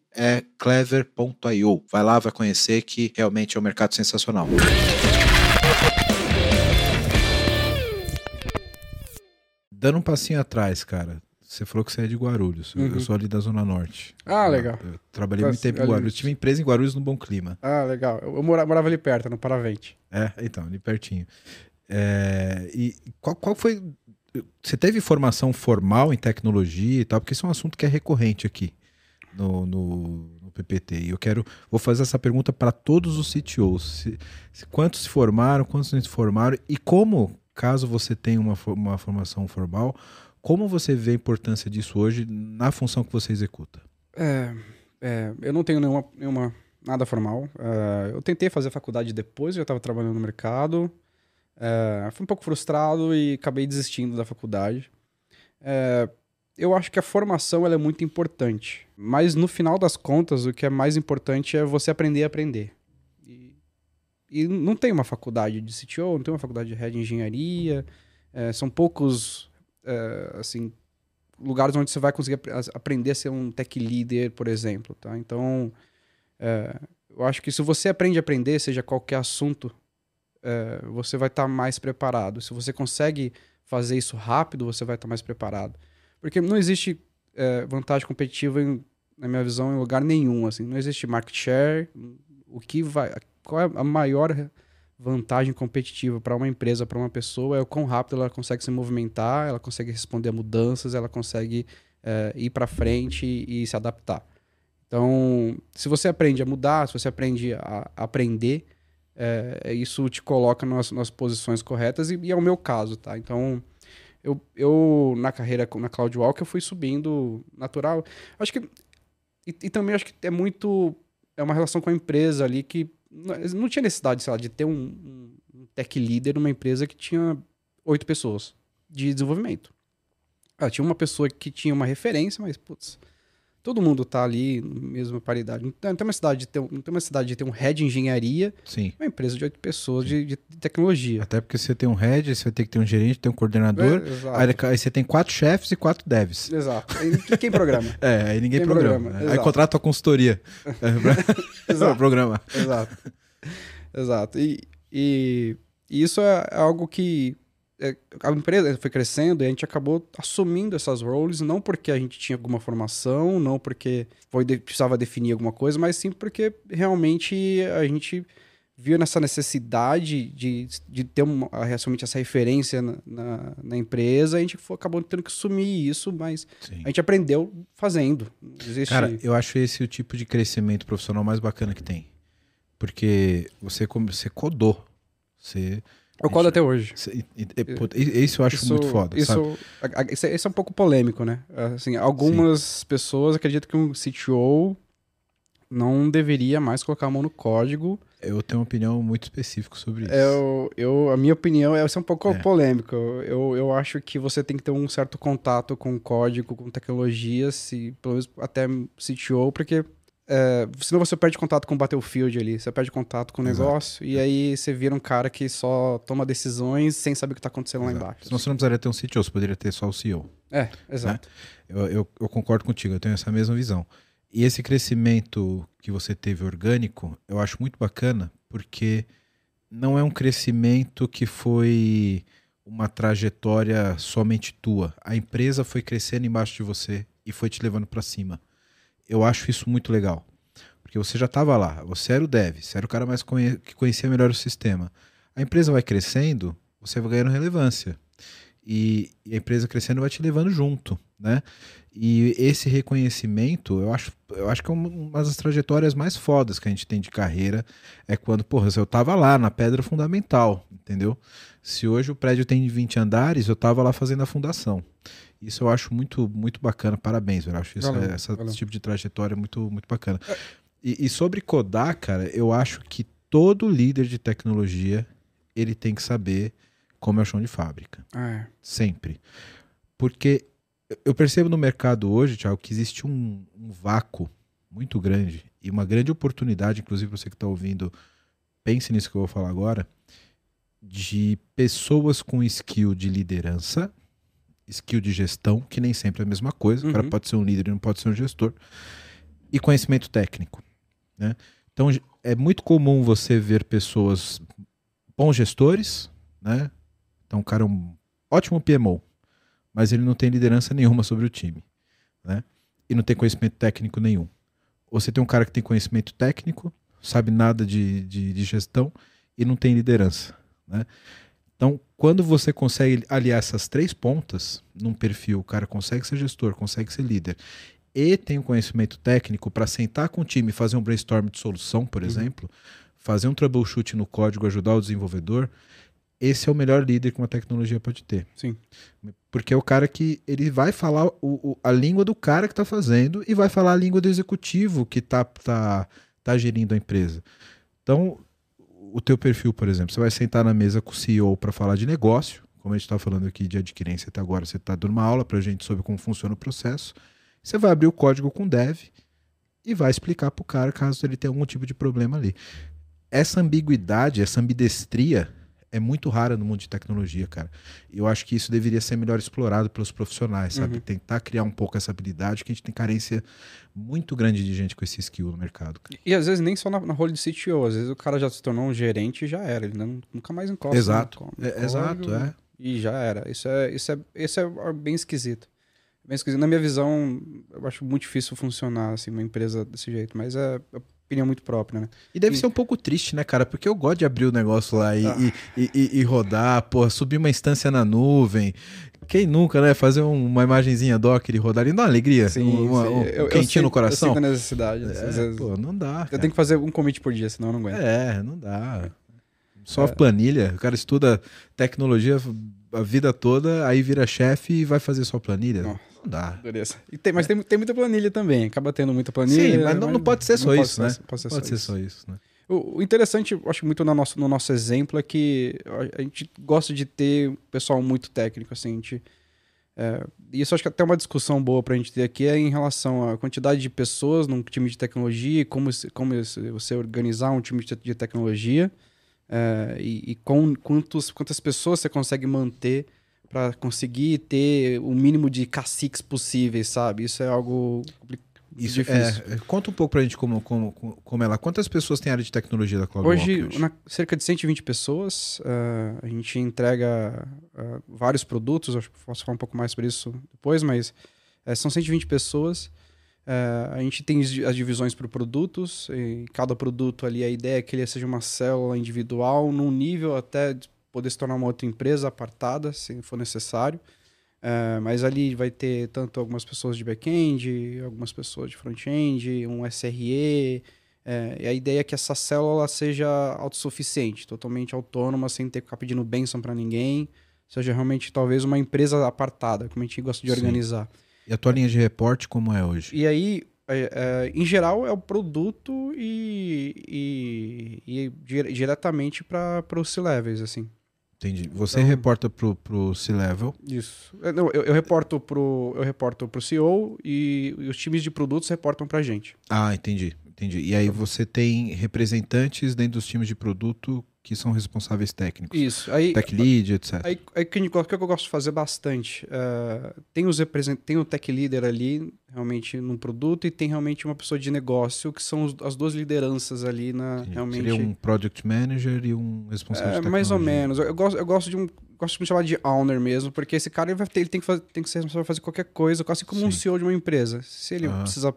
é clever.io. Vai lá, vai conhecer que realmente é um mercado sensacional. Dando um passinho atrás, cara. Você falou que você é de Guarulhos. Uhum. Eu sou ali da Zona Norte. Ah, legal. Eu trabalhei muito tempo em Guarulhos. Tive empresa em Guarulhos no Bom Clima. Ah, legal. Eu morava, morava ali perto, no Paravente. É, então, ali pertinho. É, e qual, qual foi. Você teve formação formal em tecnologia e tal? Porque isso é um assunto que é recorrente aqui no, no, no, PPT. E eu quero, vou fazer essa pergunta para todos os CTOs. Se, se, quantos se formaram, quantos não se formaram e como, caso você tenha uma, uma formação formal, como você vê a importância disso hoje na função que você executa? É, é, eu não tenho nenhuma, nenhuma nada formal. É, eu tentei fazer faculdade depois, eu estava trabalhando no mercado. É, fui um pouco frustrado e acabei desistindo da faculdade. É, eu acho que a formação é muito importante. Mas no final das contas, o que é mais importante é você aprender a aprender. E, e não tem uma faculdade de CTO, não tem uma faculdade de de engenharia. É, são poucos, é, assim, lugares onde você vai conseguir aprender a ser um tech leader, por exemplo. Tá? Então, é, eu acho que se você aprende a aprender, seja qualquer assunto, é, você vai estar tá mais preparado. Se você consegue fazer isso rápido, você vai estar tá mais preparado. Porque não existe é, vantagem competitiva, em, na minha visão, em lugar nenhum. Assim. Não existe market share. O que vai, qual é a maior vantagem competitiva para uma empresa, para uma pessoa, é o quão rápido ela consegue se movimentar, ela consegue responder a mudanças, ela consegue é, ir para frente e, e, se adaptar. Então, se você aprende a mudar, se você aprende a, a aprender, é, isso te coloca nas, nas posições corretas e, e, é o meu caso, tá? Então, eu, eu na carreira na CloudWalk eu fui subindo natural. Acho que e, e, também acho que é muito é uma relação com a empresa ali que não, tinha necessidade, sei lá, de ter um, um tech leader numa empresa que tinha oito pessoas de desenvolvimento. Ah, tinha uma pessoa que tinha uma referência, mas putz, todo mundo tá ali na mesma paridade. Não tem uma cidade de ter, um- não tem uma cidade de ter um head de engenharia, Sim. uma empresa de oito pessoas de, de tecnologia. Até porque você tem um head, você vai ter que ter um gerente, tem um coordenador. É. Aí, aí você tem quatro chefes e quatro devs. Exato. E quem programa? É, aí ninguém Tem programa. programa, Aí contrata a consultoria é, Exato. programar. Exato. Exato. E, e, e isso é algo que é, a empresa foi crescendo e a gente acabou assumindo essas roles, não porque a gente tinha alguma formação, não porque foi precisava definir alguma coisa, mas sim porque realmente a gente viu nessa necessidade de, de ter uma, realmente essa referência na, na, na empresa, a gente foi- acabou tendo que assumir isso, mas Sim. a gente aprendeu fazendo. Existe... Cara, eu acho esse o tipo de crescimento profissional mais bacana que tem. Porque você, você codou. Você. Eu codo até hoje. isso eu acho Isso- muito foda. Isso, sabe? isso, é, isso é um pouco polêmico, né? Assim, algumas pessoas acreditam que um CTO não deveria mais colocar a mão no código. Eu tenho uma opinião muito específica sobre isso. Eu, eu, a minha opinião é ser um pouco É. polêmico. Eu, eu acho que você tem que ter um certo contato com código, com tecnologia, se, pelo menos até CTO, porque é, senão você perde contato com o Battlefield ali, você perde contato com o Exato. negócio, e aí você vira um cara que só toma decisões sem saber o que está acontecendo lá Exato. embaixo. Senão você não precisaria ter um CTO, você poderia ter só o CEO. É, exato. Eu, eu, eu concordo contigo, eu tenho essa mesma visão. E esse crescimento que você teve orgânico, eu acho muito bacana, porque não é um crescimento que foi uma trajetória somente tua. A empresa foi crescendo embaixo de você e foi te levando para cima. Eu acho isso muito legal. Porque você já estava lá, você era o dev, você era o cara mais conhe- que conhecia melhor o sistema. A empresa vai crescendo, você vai ganhando relevância. E, e a empresa crescendo vai te levando junto, né? E esse reconhecimento, eu acho, eu acho que é uma das trajetórias mais fodas que a gente tem de carreira. É quando, porra, eu tava lá na pedra fundamental, entendeu? Se hoje o prédio tem 20 andares, eu tava lá fazendo a fundação. Isso eu acho muito, muito bacana. Parabéns, eu acho isso, Valeu, essa- valeu. esse tipo de trajetória muito, muito bacana. E, e sobre codar, cara, eu acho que todo líder de tecnologia ele tem que saber como é o chão de fábrica. É. Sempre. Porque eu percebo no mercado hoje, Thiago, que existe um, um vácuo muito grande e uma grande oportunidade, inclusive você que está ouvindo, pense nisso que eu vou falar agora, de pessoas com skill de liderança, skill de gestão, que nem sempre é a mesma coisa, o cara Uhum. pode ser um líder e não pode ser um gestor, e conhecimento técnico. Né? Então é muito comum você ver pessoas, bons gestores, né? Então o cara é um ótimo PMO, mas ele não tem liderança nenhuma sobre o time, né? E não tem conhecimento técnico nenhum. Ou você tem um cara que tem conhecimento técnico, sabe nada de, de, de gestão e não tem liderança, né? Então, quando você consegue aliar essas três pontas num perfil, o cara consegue ser gestor, consegue ser líder e tem o conhecimento técnico para sentar com o time e fazer um brainstorm de solução, por Uhum. exemplo, fazer um troubleshoot no código, ajudar o desenvolvedor, esse é o melhor líder que uma tecnologia pode ter. Sim. Porque é o cara que ele vai falar o- o- a língua do cara que está fazendo e vai falar a língua do executivo que está tá, tá gerindo a empresa. Então, o teu perfil, por exemplo, você vai sentar na mesa com o CEO para falar de negócio, como a gente está falando aqui de adquirência até agora, você está dando uma aula para a gente sobre como funciona o processo. Você vai abrir o código com dev e vai explicar para o cara caso ele tenha algum tipo de problema ali. Essa ambiguidade, essa ambidestria é muito rara no mundo de tecnologia, cara. E eu acho que isso deveria ser melhor explorado pelos profissionais, sabe? Uhum. Tentar criar um pouco essa habilidade, que a gente tem carência muito grande de gente com esse skill no mercado. cara. E às vezes nem só na, na role de CTO, às vezes o cara já se tornou um gerente e já era, ele não- nunca mais encosta. Exato. no É, exato, é. E já era. Isso é, isso é, isso é bem esquisito. Bem esquisito. Na minha visão, eu acho muito difícil funcionar assim, uma empresa desse jeito, mas é opinião muito própria, né? E deve E- ser um pouco triste, né, cara? Porque eu gosto de abrir o negócio lá e, Ah. e, e- e- rodar, porra, subir uma instância na nuvem. Quem nunca, né? Fazer um- uma imagenzinha Docker e rodar ali, dá uma alegria. uma, um Eu- eu quentinho sinto- no coração. Eu sinto a necessidade. É, vezes. pô, não dá. eu cara. tenho que fazer um commit por dia, senão eu não aguento. É, não dá. Só É. planilha. O cara estuda tecnologia a vida toda, aí vira chefe e vai fazer só planilha. Não dá. E tem, mas tem, tem muita planilha também. Acaba tendo muita planilha. Sim, mas não, não pode ser só não pode isso, né? Pode ser, Pode só, ser isso. só isso, né? O, interessante, acho muito no nosso, no nosso exemplo, é que a- gente gosta de ter pessoal muito técnico, assim, a gente, É, isso acho que até uma discussão boa para a gente ter aqui é em relação à quantidade de pessoas num time de tecnologia, como, como você organizar um time de tecnologia é, e, e com, quantos, quantas pessoas você consegue manter para conseguir ter o mínimo de caciques possíveis, sabe? Isso é algo isso é, conta um pouco pra gente como, como, como é lá. Quantas pessoas tem área de tecnologia da CloudWalk hoje? Hoje, na, cerca de 120 pessoas. Uh, a gente entrega uh, vários produtos, acho que posso falar um pouco mais sobre isso depois, mas uh, são 120 pessoas. Uh, a gente tem as divisões por produtos, e cada produto ali, a ideia é que ele seja uma célula individual, num nível até poder se tornar uma outra empresa apartada, se for necessário. Uh, mas ali vai ter tanto algumas pessoas de back-end, algumas pessoas de front-end, um SRE. É, e a ideia é que essa célula seja autossuficiente, totalmente autônoma, sem ter que ficar pedindo bênção para ninguém. Seja realmente talvez uma empresa apartada, como a gente gosta de Sim. organizar. E a tua linha de reporte como é hoje? E aí, é, é, em geral, é o produto e, e, e diretamente para os C-Levels, assim. Entendi. Você então, reporta pro, pro C-Level. Isso. É, não, eu, eu, reporto pro, eu reporto pro CEO e, e os times de produtos reportam pra gente. Ah, entendi. Entendi. E aí você tem representantes dentro dos times de produto que são responsáveis técnicos. Isso. Aí, tech lead, etc. Aí, aí que, o que eu gosto de fazer bastante. Uh, tem, os tem o tech leader ali, realmente, num produto, e tem realmente uma pessoa de negócio, que são os, as duas lideranças ali na realmente. Seria um product manager e um responsável é, de Mais ou menos. Eu, eu, gosto, eu gosto de um. Gosto de me chamar de owner mesmo, porque esse cara ele, vai ter, ele tem, que fazer, tem que ser responsável por fazer qualquer coisa, quase como Sim. um CEO de uma empresa. Se ele precisa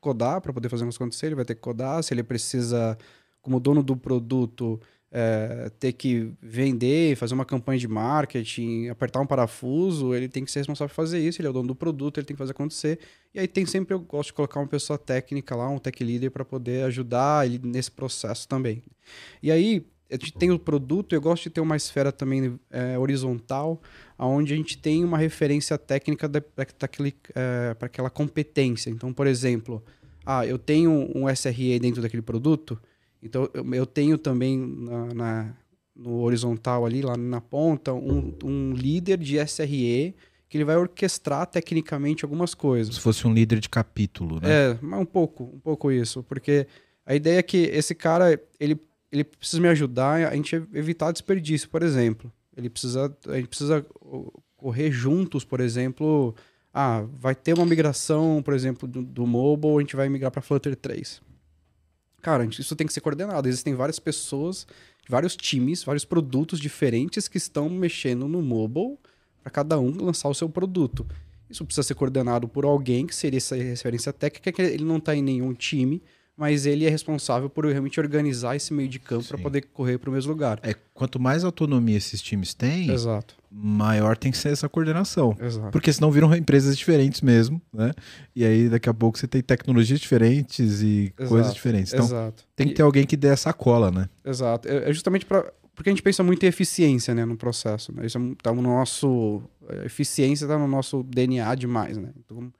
codar para poder fazer umas acontecer, ele vai ter que codar. Se ele precisa, como dono do produto, é, ter que vender, fazer uma campanha de marketing, apertar um parafuso, ele tem que ser responsável por fazer isso, ele é o dono do produto, ele tem que fazer acontecer. E aí tem sempre, eu gosto de colocar uma pessoa técnica lá, um tech leader, para poder ajudar ele nesse processo também. E aí, a gente tem o produto, eu gosto de ter uma esfera também é, horizontal, onde a gente tem uma referência técnica para é, aquela competência. Então, por exemplo, ah, eu tenho um SRE dentro daquele produto, então, eu, eu tenho também na, na, no horizontal ali, lá na ponta, um, um líder de SRE que ele vai orquestrar tecnicamente algumas coisas. Se fosse um líder de capítulo, né? É, mas um pouco, um pouco isso, porque a ideia é que esse cara, ele, ele precisa me ajudar a gente evitar desperdício, por exemplo. Ele precisa, a gente precisa correr juntos, por exemplo, ah, vai ter uma migração, por exemplo, do, do mobile, a gente vai migrar para Flutter 3. Cara, isso tem que ser coordenado. Existem várias pessoas, vários times, vários produtos diferentes que estão mexendo no mobile para cada um lançar o seu produto. Isso precisa ser coordenado por alguém que seria essa referência técnica, que ele não está em nenhum time, mas ele é responsável por realmente organizar esse meio de campo para poder correr para o mesmo lugar. É, quanto mais autonomia esses times têm, Exato. Maior tem que ser essa coordenação. Exato. Porque senão viram empresas diferentes mesmo, né? E aí daqui a pouco você tem tecnologias diferentes e Exato. coisas diferentes. Então Exato. tem que ter alguém que dê essa cola, né? Exato. É, é justamente para porque a gente pensa muito em eficiência, né, no processo. Né? Isso está no nosso a eficiência está no nosso DNA demais, né? Então,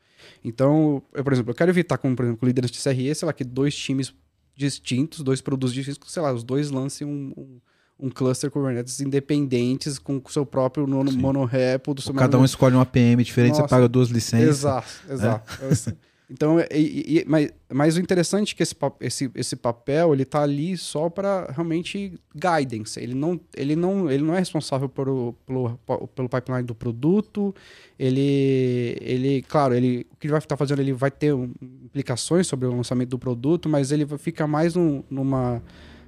então, eu, por exemplo, eu quero evitar, como por exemplo, líderes de CRE, sei lá, que dois times distintos, dois produtos distintos, sei lá, os dois lancem um, um, um cluster Kubernetes independentes com o seu próprio monorepo. Do seu Cada um escolhe uma APM diferente, Nossa, você paga duas licenças. Exato, exato. É? Então, e, e, mas, mas o interessante é que esse, esse, esse papel ele tá ali só para realmente guidance. Ele não, ele não, ele não é responsável por, pelo, pelo pipeline do produto. Ele, ele, claro, ele, o que ele vai estar fazendo, ele vai ter implicações sobre o lançamento do produto, mas ele fica mais num, numa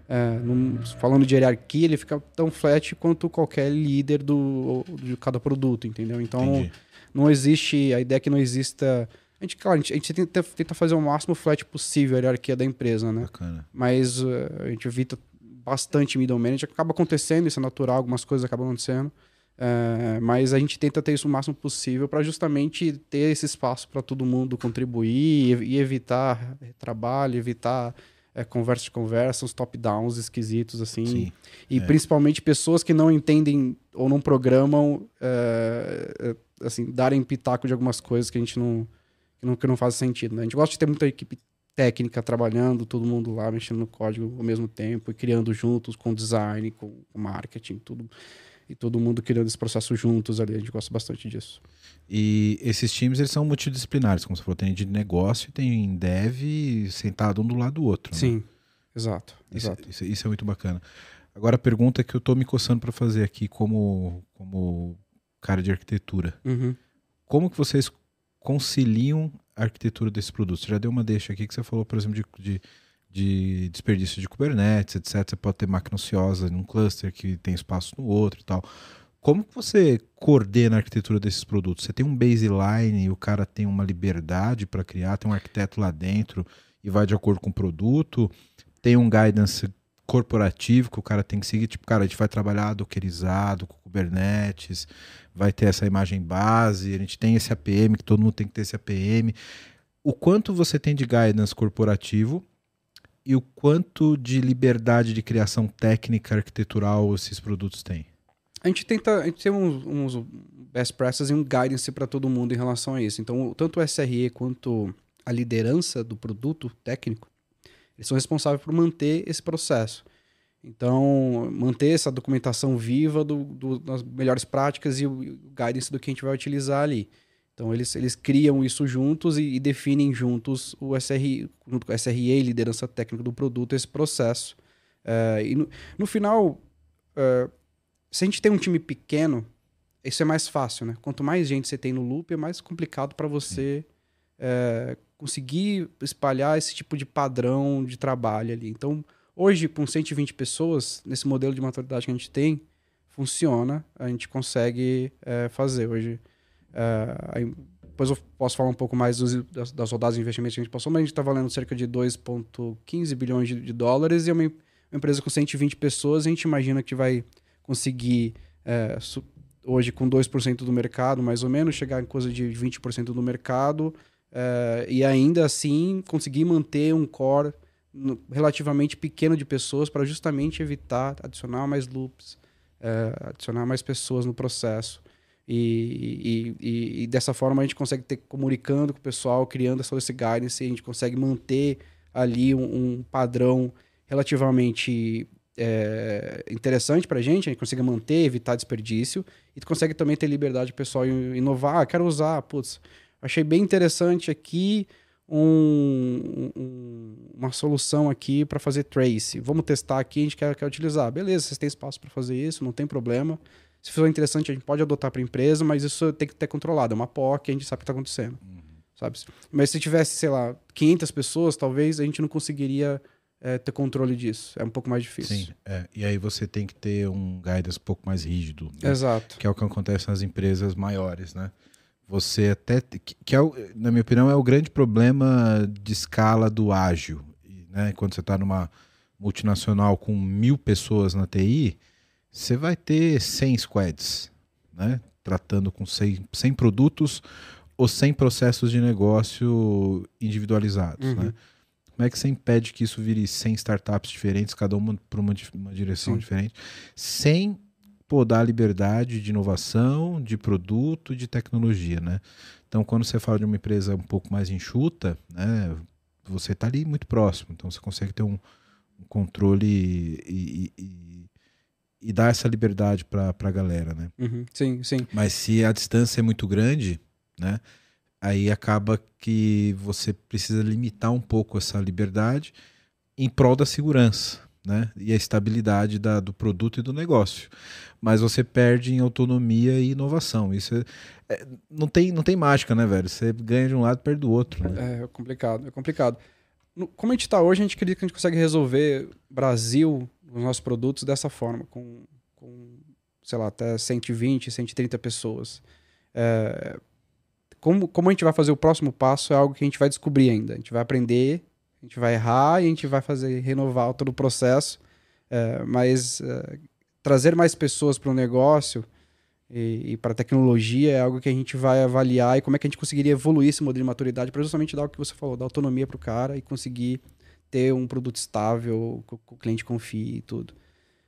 é, num, falando de hierarquia, ele fica tão flat quanto qualquer líder do, de cada produto, entendeu? Então não, não existe a ideia é que não exista a gente, claro, a gente, a gente tenta, tenta, fazer o máximo flat possível a hierarquia da empresa, né? Bacana. Mas uh, a gente evita bastante middle management. Acaba acontecendo, isso é natural, algumas coisas acabam acontecendo. Uh, mas a gente tenta ter isso o máximo possível para justamente ter esse espaço para todo mundo contribuir e, e evitar trabalho, evitar é, conversa de conversa, uns top-downs esquisitos, assim. Sim, e é. principalmente pessoas que não entendem ou não programam, é, assim, darem pitaco de algumas coisas que a gente não, que não, que não faz sentido. Né? A gente gosta de ter muita equipe técnica trabalhando, todo mundo lá mexendo no código ao mesmo tempo e criando juntos com design, com marketing, tudo. E todo mundo criando esse processo juntos ali. A gente gosta bastante disso. E esses times eles são multidisciplinares, como você falou, tem de negócio e tem dev sentado um do lado do outro. Sim, né? exato. Isso, exato. Isso, isso, é muito bacana. Agora a pergunta que eu estou me coçando para fazer aqui como, como cara de arquitetura. Uhum. Como que vocês conciliam a arquitetura desses produtos? Você já deu uma deixa aqui que você falou, por exemplo, de, de, de desperdício de Kubernetes, etc. Você pode ter máquina ociosa num cluster que tem espaço no outro e tal. Como que você coordena a arquitetura desses produtos? Você tem um baseline e o cara tem uma liberdade para criar, tem um arquiteto lá dentro e vai de acordo com o produto, tem um guidance corporativo que o cara tem que seguir, tipo, cara, a gente vai trabalhar dockerizado com Kubernetes, vai ter essa imagem base, a gente tem esse APM, que todo mundo tem que ter esse APM. O quanto você tem de guidance corporativo e o quanto de liberdade de criação técnica arquitetural esses produtos têm? A gente tenta, a gente tem uns, uns best practices e um guidance para todo mundo em relação a isso. Então, tanto o SRE quanto a liderança do produto técnico, eles são responsáveis por manter esse processo. Então, manter essa documentação viva do, do, das melhores práticas e o, o guidance do que a gente vai utilizar ali. Então, eles, eles criam isso juntos e, e definem juntos o SRE, junto com o SRE, liderança técnica do produto, esse processo. Uh, e no, no final, uh, se a gente tem um time pequeno, isso é mais fácil, né? Quanto mais gente você tem no loop, é mais complicado para você é, conseguir espalhar esse tipo de padrão de trabalho ali. Então, hoje, com 120 pessoas, nesse modelo de maturidade que a gente tem, funciona, a gente consegue fazer. Hoje, aí, depois eu posso falar um pouco mais dos, das, das, rodadas de investimentos que a gente passou, mas a gente está valendo cerca de 2,15 bilhões de, de, dólares e é uma, uma empresa com 120 pessoas, a gente imagina que vai conseguir, é, hoje com 2% do mercado, mais ou menos, chegar em coisa de 20% do mercado é, e ainda assim conseguir manter um core relativamente pequeno de pessoas para justamente evitar adicionar mais loops, é, adicionar mais pessoas no processo. E, e, e, dessa forma a gente consegue ter comunicando com o pessoal, criando essa, esse guidance, a gente consegue manter ali um, um padrão relativamente é, interessante para a gente, a gente consegue manter, evitar desperdício, e tu consegue também ter liberdade pessoal inovar. Ah, quero usar, putz, achei bem interessante aqui um, um, uma solução aqui para fazer trace. Vamos testar aqui, a gente quer, quer utilizar. Beleza, vocês têm espaço para fazer isso, não tem problema. Se for interessante, a gente pode adotar para a empresa, mas isso tem que ter controlado. É uma POC, a gente sabe o que está acontecendo. Uhum. Sabe? Mas se tivesse, sei lá, 500 pessoas, talvez a gente não conseguiria é, ter controle disso. É um pouco mais difícil. Sim, é. e aí você tem que ter um guidance um pouco mais rígido. Né? Exato. Que é o que acontece nas empresas maiores, né? Você até. Que, é, na minha opinião, é o grande problema de escala do ágil. Né? Quando você está numa multinacional com mil pessoas na TI, você vai ter 100 squads, né? Tratando com 100, 100 produtos ou 100 processos de negócio individualizados, uhum. né? Como é que você impede que isso vire 100 startups diferentes, cada uma para uma, uma, direção Sim. diferente, sem pô, dar liberdade de inovação, de produto, de tecnologia, né? Então, quando você fala de uma empresa um pouco mais enxuta, né, você está ali muito próximo, então você consegue ter um, um controle e, e, e, dar essa liberdade para a galera, né? Uhum. Sim, sim. Mas se a distância é muito grande, né? aí acaba que você precisa limitar um pouco essa liberdade em prol da segurança. Né? E a estabilidade da, do produto e do negócio. Mas você perde em autonomia e inovação. Isso é, é, não, tem, não tem mágica, né, velho? Você ganha de um lado e perde do outro. Né? É, é complicado, é complicado. No, como a gente está hoje, a gente acredita que a gente consegue resolver Brasil, os nossos produtos, dessa forma, com, com sei lá, até 120, 130 pessoas. É, como, como a gente vai fazer o próximo passo é algo que a gente vai descobrir ainda. A gente vai aprender, a gente vai errar e a gente vai fazer renovar todo o processo. É, mas é, trazer mais pessoas para o negócio e, e para a tecnologia é algo que a gente vai avaliar e como é que a gente conseguiria evoluir esse modelo de maturidade para justamente dar o que você falou, dar autonomia para o cara e conseguir ter um produto estável, que o cliente confie e tudo.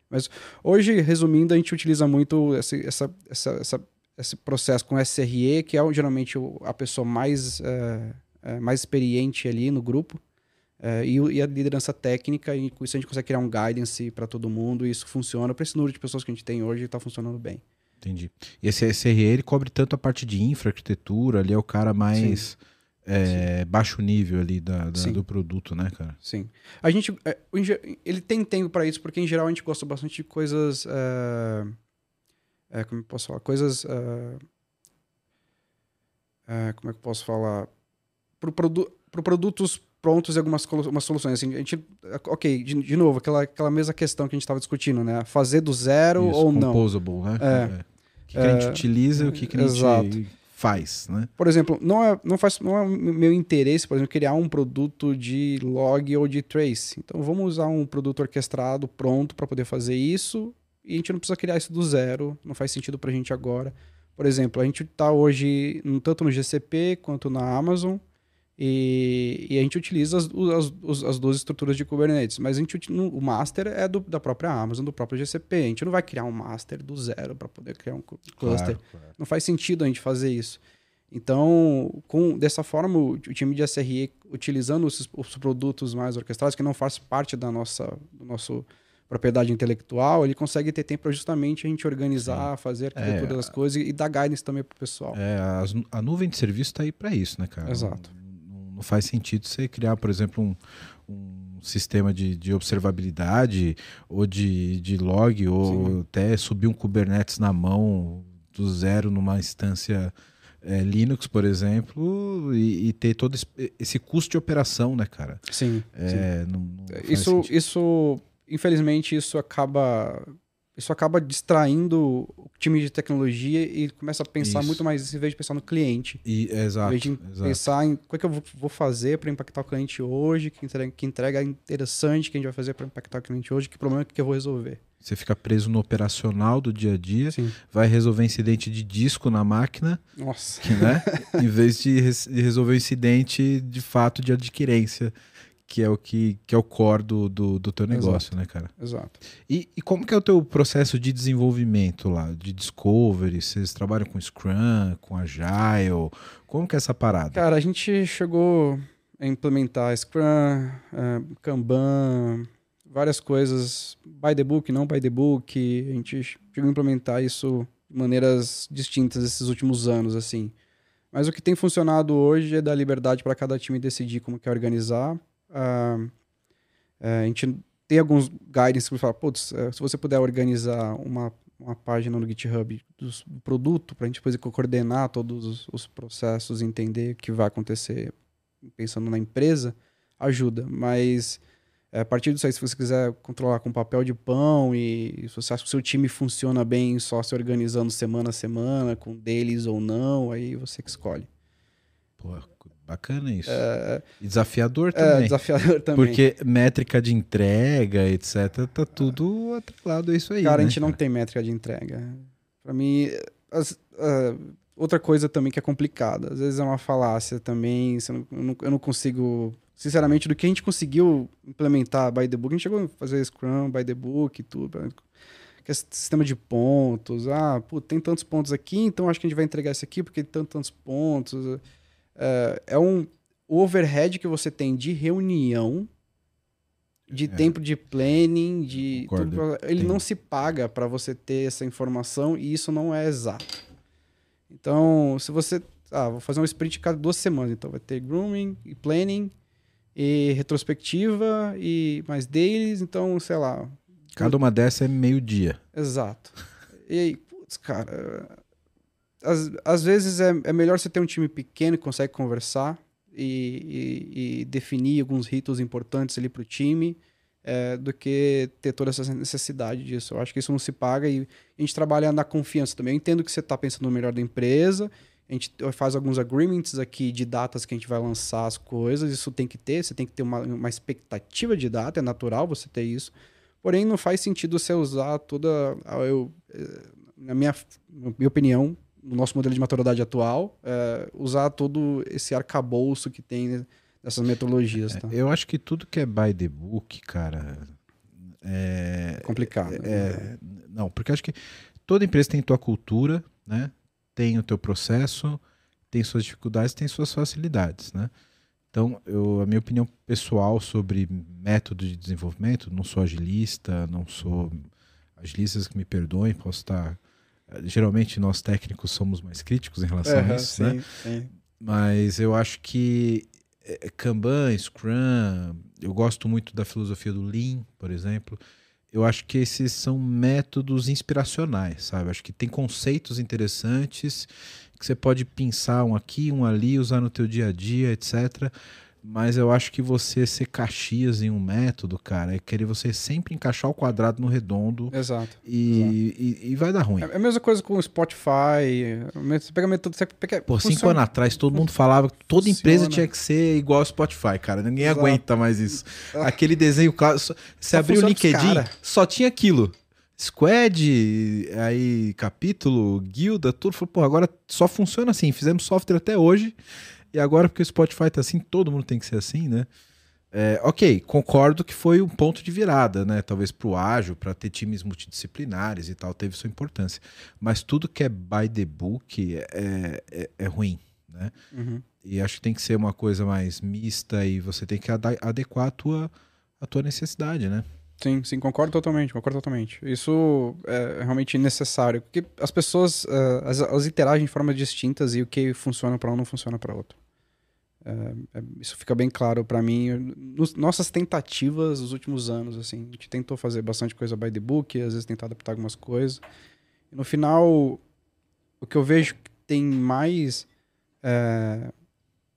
Mas hoje, resumindo, a gente utiliza muito essa, essa, essa, essa esse processo com SRE, que é geralmente a pessoa mais, é, é, mais experiente ali no grupo. É, e, e, a liderança técnica, e com isso a gente consegue criar um guidance para todo mundo, e isso funciona. Para esse número de pessoas que a gente tem hoje, está funcionando bem. Entendi. E esse SRE, ele cobre tanto a parte de infra, arquitetura, ali é o cara mais é, baixo nível ali da, da do produto, né, cara? Sim. A gente, é, ele tem tempo para isso, porque em geral a gente gosta bastante de coisas... É, é como eu posso falar? Coisas... É, como é que eu posso falar? Para produ produtos prontos e algumas umas soluções. Assim, a gente, ok, de, de novo, aquela, aquela mesma questão que a gente estava discutindo, né? Fazer do zero Isso, ou não. Composable, né? É. O que, que, a gente utiliza e o que, que a gente exato. Faz, né? Por exemplo, não é, não faz, não é meu interesse, por exemplo, criar um produto de log ou de trace. Então, vamos usar um produto orquestrado pronto para poder fazer isso e a gente não precisa criar isso do zero, não faz sentido para a gente agora. Por exemplo, a gente está hoje tanto no GCP quanto na Amazon e, e a gente utiliza as, as, as, duas estruturas de Kubernetes. Mas a gente, o master é do, da própria Amazon, do próprio GCP. A gente não vai criar um master do zero para poder criar um cluster. Claro, claro. Não faz sentido a gente fazer isso. Então, com, dessa forma, o, o time de SRE, utilizando os, os, produtos mais orquestrados, que não faz parte da nossa do nosso propriedade intelectual, ele consegue ter tempo para justamente a gente organizar, Sim. fazer arquitetura é, das coisas e, e dar guidance também para o pessoal. É, a, a nuvem de serviço está aí para isso, né, cara? Exato. Não, faz sentido você criar, por exemplo, um, um sistema de, de, observabilidade ou de, de log, ou Sim. até subir um Kubernetes na mão do zero numa instância é, Linux, por exemplo, e, e, ter todo esse, esse, custo de operação, né, cara? Sim. É, sim. Não, não isso, isso infelizmente, isso acaba isso acaba distraindo o time de tecnologia e começa a pensar isso. muito mais em vez de pensar no cliente. E, exato. Em vez de exato. pensar em o que, é que eu vou fazer para impactar o cliente hoje, que entrega, que entrega interessante que a gente vai fazer para impactar o cliente hoje, que problema que eu vou resolver. Você fica preso no operacional do dia a dia, Sim. vai resolver incidente de disco na máquina, Nossa. Que, né? em vez de, de resolver o incidente de fato de adquirência que é o que, que é o core do, do, do teu negócio, Exato. né, cara? Exato. E, e como que é o teu processo de desenvolvimento lá, de discovery? Vocês trabalham com Scrum, com Agile? Como que é essa parada? Cara, a gente chegou a implementar Scrum, uh, Kanban, várias coisas, by the book, não by the book. A gente chegou a implementar isso de maneiras distintas esses últimos anos, assim. Mas o que tem funcionado hoje é dar liberdade para cada time decidir como quer organizar Uh, a gente tem alguns guidance que fala, putz, eh, se você puder organizar uma, uma página no GitHub do produto, para a gente depois coordenar todos os, os, processos, entender o que vai acontecer pensando na empresa, ajuda. Mas eh, a partir disso aí, se você quiser controlar com papel de pão e se você acha que o seu time funciona bem só se organizando semana a semana, com deles ou não, aí você que escolhe. Bacana isso. É, e desafiador é, também. É, desafiador também. Porque métrica de entrega, etc., tá tudo atrelado a isso aí. Cara, né, a gente cara? não tem métrica de entrega. Para mim, as, uh, outra coisa também que é complicada. Às vezes é uma falácia também. Não, eu, não, eu, não, consigo. Sinceramente, do que a gente conseguiu implementar by the book, a gente chegou a fazer Scrum by the book e tudo. Que é sistema de pontos. Ah, pô, tem tantos pontos aqui, então acho que a gente vai entregar isso aqui porque tem tantos pontos. Uh, é um overhead que você tem de reunião, de é. tempo de planning, de tudo, ele não se paga para você ter essa informação e isso não é exato. Então, se você ah, vou fazer um sprint cada duas semanas, então vai ter grooming e planning e retrospectiva e mais dailies, então, sei lá. Cada uma dessa é meio dia. Exato. E aí, putz, cara, às, às vezes é, é melhor você ter um time pequeno que consegue conversar e, e, e definir alguns ritos importantes ali para o time é, do que ter toda essa necessidade disso. Eu acho que isso não se paga e a gente trabalha na confiança também. Eu entendo que você está pensando no melhor da empresa, a gente faz alguns agreements aqui de datas que a gente vai lançar as coisas, isso tem que ter, você tem que ter uma, uma expectativa de data, é natural você ter isso. Porém, não faz sentido você usar toda. Eu, eh, na minha, minha opinião, no nosso modelo de maturidade atual, é, usar todo esse arcabouço que tem dessas metodologias. Tá? Eu acho que tudo que é by the book, cara. É complicado. É, não, porque acho que toda empresa tem tua cultura, né? Tem o teu processo, tem suas dificuldades, tem suas facilidades, né? Então, eu, a minha opinião pessoal sobre método de desenvolvimento, não sou agilista, não sou agilistas que me perdoem, posso estar. Geralmente nós técnicos somos mais críticos em relação a isso, sim, né? sim. Mas eu acho que é, Kanban, Scrum, eu gosto muito da filosofia do Lean, por exemplo. Eu acho que esses são métodos inspiracionais, sabe? Acho que tem conceitos interessantes que você pode pensar um aqui, um ali, usar no teu dia a dia, etc. Mas eu acho que você ser caxias em um método, cara, é querer você sempre encaixar o quadrado no redondo. Exato. E, e, e vai dar ruim. É a mesma coisa com o Spotify. Você pega método. Você pega, Pô, cinco funciona. anos atrás todo mundo falava que toda funciona. empresa tinha que ser igual ao Spotify, cara. Ninguém Exato. aguenta mais isso. Aquele desenho claro. Você abriu o LinkedIn, só tinha aquilo. Squad, aí capítulo, guilda, tudo. Pô, agora só funciona assim. Fizemos software até hoje. E agora, porque o Spotify tá assim, todo mundo tem que ser assim, né? É, ok, concordo que foi um ponto de virada, né? Talvez para o ágil, para ter times multidisciplinares e tal, teve sua importância. Mas tudo que é by the book é, é, é ruim, né? Uhum. E acho que tem que ser uma coisa mais mista e você tem que adequar a tua, a tua necessidade, né? Sim, sim, concordo totalmente, concordo totalmente. Isso é realmente necessário, porque as pessoas, as, elas interagem de formas distintas e o que funciona para um não funciona para outro. É, é, isso fica bem claro para mim. Nos, nossas tentativas nos últimos anos, assim, a gente tentou fazer bastante coisa by the book, às vezes tentar adaptar algumas coisas. E no final, o que eu vejo que tem mais, é,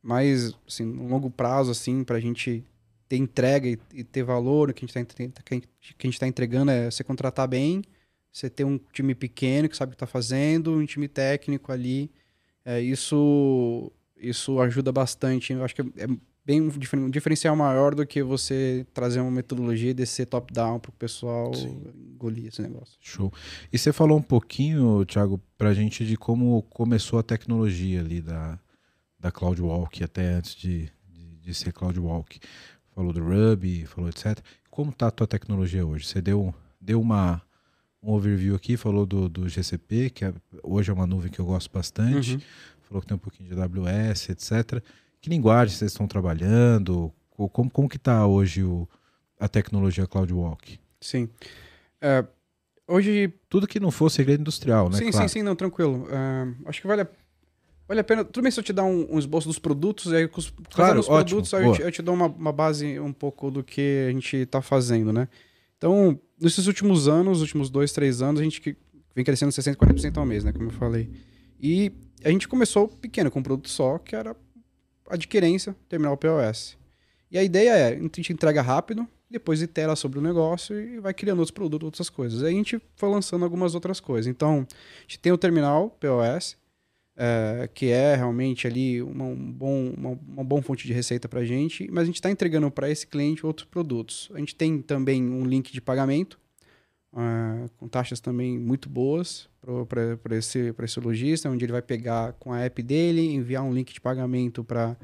mais, assim, no longo prazo, assim, para a gente ter entrega e, e ter valor, o que a gente está entregando é você contratar bem, você ter um time pequeno que sabe o que está fazendo, um time técnico ali. É, isso isso ajuda bastante. Eu acho que é bem um diferencial maior do que você trazer uma metodologia e descer top-down para o pessoal Sim. engolir esse negócio. Show. E você falou um pouquinho, Thiago, para a gente de como começou a tecnologia ali da, da CloudWalk, até antes de, de, de ser CloudWalk. Falou do Ruby, falou etc. Como está a tua tecnologia hoje? Você deu, deu uma, um overview aqui, falou do, do GCP, que é, hoje é uma nuvem que eu gosto bastante. Uhum falou que tem um pouquinho de AWS, etc. Que linguagem vocês estão trabalhando? Como, como que está hoje o, a tecnologia CloudWalk? Sim. É, hoje... Tudo que não for segredo industrial, né? Sim, claro. sim, sim, não, tranquilo. É, acho que vale a, vale a pena... Tudo bem se eu te dar um, um esboço dos produtos, aí com os, claro, ótimo, produtos eu te, eu te, dou uma, uma base um pouco do que a gente está fazendo, né? Então, nesses últimos anos, últimos dois, três anos, a gente vem crescendo 60%, 40% ao mês, né? Como eu falei. E a gente começou pequeno, com um produto só, que era adquirência, terminal POS. E a ideia é, a gente entrega rápido, depois itera sobre o negócio e vai criando outros produtos, outras coisas. Aí a gente foi lançando algumas outras coisas. Então, a gente tem o terminal POS, é, que é realmente ali uma, um bom, uma, uma boa fonte de receita para a gente, mas a gente está entregando para esse cliente outros produtos. A gente tem também um link de pagamento, uh, com taxas também muito boas para esse, esse lojista, onde ele vai pegar com a app dele, enviar um link de pagamento para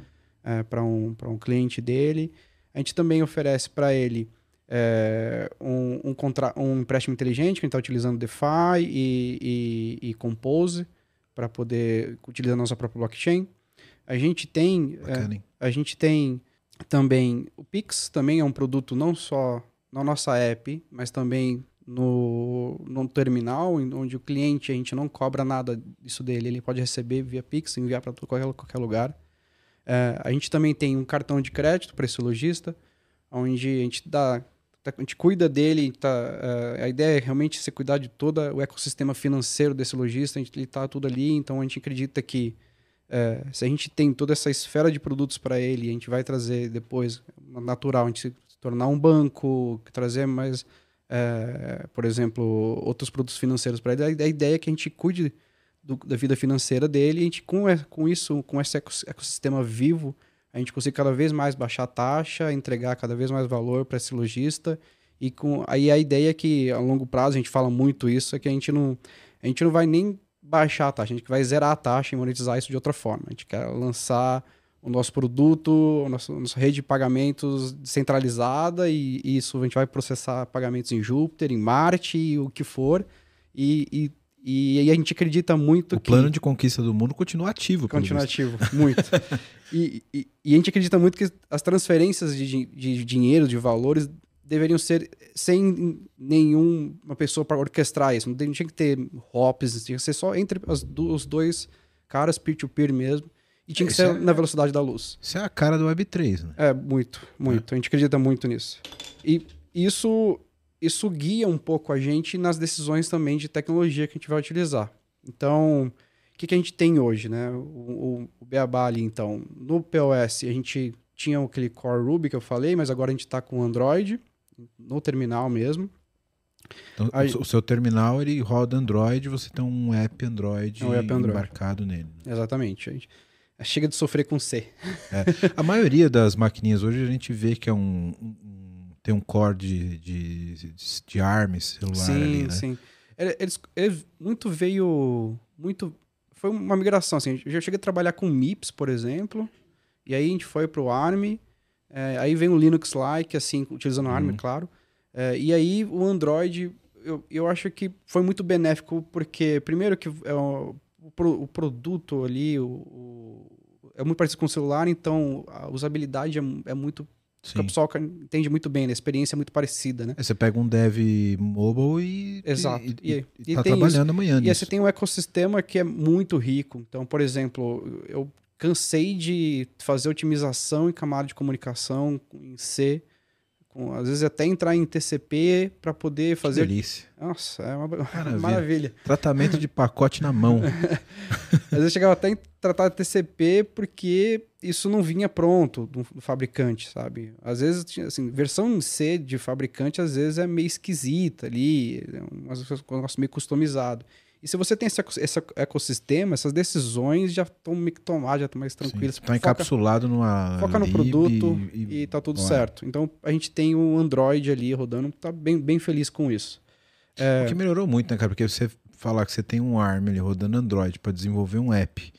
uh, um, um cliente dele. A gente também oferece para ele é, um, um, contra, um empréstimo inteligente, que a gente está utilizando DeFi e, e, e Compose para poder utilizar a nossa própria blockchain. A gente tem, é, a gente tem também o Pix, também é um produto não só na nossa app, mas também no, no terminal, onde o cliente a gente não cobra nada disso dele, ele pode receber via Pix, enviar para qualquer, qualquer lugar. É, a gente também tem um cartão de crédito para esse lojista, onde a gente dá, a gente cuida dele, tá, é, a ideia é realmente você cuidar de todo o ecossistema financeiro desse lojista, gente está tudo ali, então a gente acredita que é, se a gente tem toda essa esfera de produtos para ele, a gente vai trazer depois, natural, a gente se tornar um banco, trazer mais é, por exemplo, outros produtos financeiros para ele. A ideia é que a gente cuide do, da vida financeira dele e a gente, com, com isso, com esse ecossistema vivo, a gente consiga cada vez mais baixar a taxa, entregar cada vez mais valor para esse lojista. E com, aí a ideia é que, a longo prazo, a gente fala muito isso, é que a gente não, a gente não vai nem baixar a taxa, a gente vai zerar a taxa e monetizar isso de outra forma. A gente quer lançar o nosso produto, a nossa, a nossa rede de pagamentos descentralizada e, e, isso a gente vai processar pagamentos em Júpiter, em Marte, o que for, e, e, E, a gente acredita muito o que... plano de conquista do mundo continua ativo. pelo Continua ativo, muito. e, a gente acredita muito que as transferências de, de dinheiro, de valores, deveriam ser sem nenhuma pessoa para orquestrar isso. Não tinha que ter hops, tinha que ser só entre as os dois caras, peer-to-peer mesmo. E tinha que ser é- na velocidade da luz. Isso é a cara do Web3, né? É, muito, muito. A gente acredita muito nisso. E isso, isso guia um pouco a gente nas decisões também de tecnologia que a gente vai utilizar. Então, o que, que a gente tem hoje, né? O, o, o Beabá ali, então. No POS, a gente tinha aquele Core Ruby que eu falei, mas agora a gente está com Android, no terminal mesmo. Então, Aí- o seu terminal ele roda Android, você tem um app Android, É um app Android. embarcado nele. Exatamente. A gente chega de sofrer com C. A maioria das maquininhas hoje a gente vê que é um, um- tem um core de, de, de, de ARM celular sim, ali, né? sim. Ele- Eles, ele muito veio. Muito. Foi uma migração, assim. Eu já cheguei a trabalhar com MIPS, por exemplo. E aí a gente foi pro ARM. é, aí vem o Linux-like, assim, utilizando o ARM, Uhum. claro. É, e aí o Android, eu, eu acho que foi muito benéfico, porque, primeiro, que é o, o, pro- o produto ali o, o- é muito parecido com o celular, então a usabilidade é, é muito. Sim. O pessoal entende muito bem, né? a experiência é muito parecida, né? Aí você pega um dev mobile e, Exato. e, E- e, e tá tem trabalhando amanhã E aí nisso. você tem um ecossistema que é muito rico. Então, por exemplo, eu cansei de fazer otimização em camada de comunicação em C, com, às vezes até entrar em TCP para poder Que fazer. delícia. Nossa, é uma Maravilha. maravilha. Tratamento de pacote na mão. Às vezes eu chegava até em tratar TCP porque isso não vinha pronto do, fabricante, sabe? Às vezes, tinha, assim, versão em C de fabricante, às vezes é meio esquisita ali, é um um negócio meio customizado. E se você tem esse, esse ecossistema, essas decisões já estão meio que tomadas, já estão mais tranquilas. Está encapsulado numa. Foca no produto e, tá tudo certo. Então a gente tem o Android ali rodando, tá bem, bem feliz com isso. É. O que melhorou muito, né, cara? Porque você falar que você tem um ARM ali rodando Android para desenvolver um app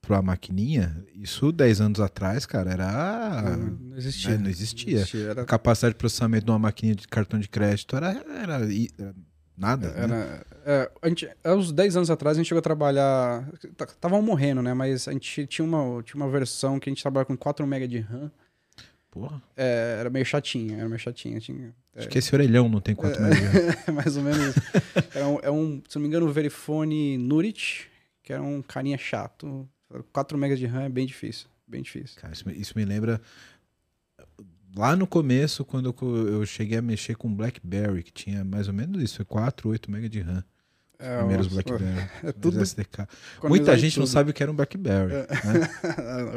pra maquininha, isso 10 anos atrás, cara, era. não existia. é, não existia. Era A capacidade de processamento de uma maquinha de cartão de crédito era, era, era nada. né? Era, é, a gente, há uns 10 anos atrás a gente chegou a trabalhar. Estavam morrendo, né? Mas a gente tinha uma, tinha uma versão que a gente trabalhava com 4 MB de RAM. Porra. É, era meio chatinha, era meio chatinha. Tinha, Acho que esse orelhão não tem quanto mais. é mais ou menos isso. É um, é um, se não me engano, o Verifone Nurit, que era um carinha chato. 4 MB de RAM é bem difícil. Bem difícil. Cara, isso, me- isso me lembra. Lá no começo, quando eu, cheguei a mexer com BlackBerry, que tinha mais ou menos isso, foi 4, 8 MB de RAM. É, primeiros BlackBerry. é tudo- SDK. Muita gente não tudo. sabe o que era um BlackBerry. né?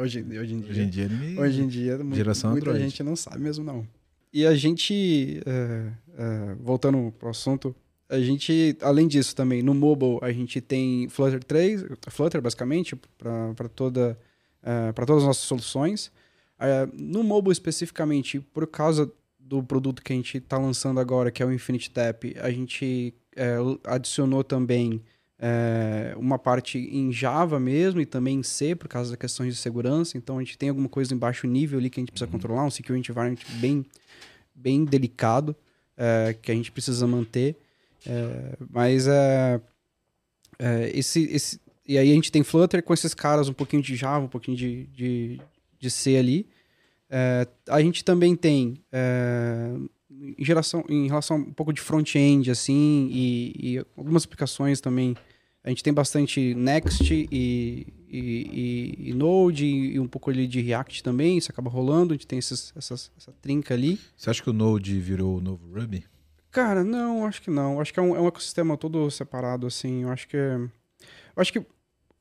hoje, hoje em dia. Hoje em dia ele Hoje em dia, Geração muita Android. gente não sabe mesmo, não. E a gente, é, é, voltando pro assunto, a gente, além disso também, no mobile, a gente tem Flutter 3, Flutter basicamente, para toda, para todas as nossas soluções. É, no mobile especificamente, por causa do produto que a gente está lançando agora, que é o Infinite Tap, a gente é, adicionou também é, uma parte em Java mesmo e também em C, por causa das questões de segurança. Então a gente tem alguma coisa em baixo nível ali que a gente precisa controlar, um security environment bem, bem delicado é, que a gente precisa manter. É, mas é, é, esse, esse. E aí a gente tem Flutter com esses caras, um pouquinho de Java, um pouquinho de, de, de C ali. É, a gente também tem é, em, geração, em relação a um pouco de front-end, assim, e, e algumas aplicações também. A gente tem bastante Next e, e, e- e Node e um pouco ali de React também, isso acaba rolando, a gente tem esses, essas, essa trinca ali. Você acha que o Node virou o novo Ruby? Cara, não, acho que não. Acho que é um, é um ecossistema todo separado, assim. Eu acho que. é- Eu acho que.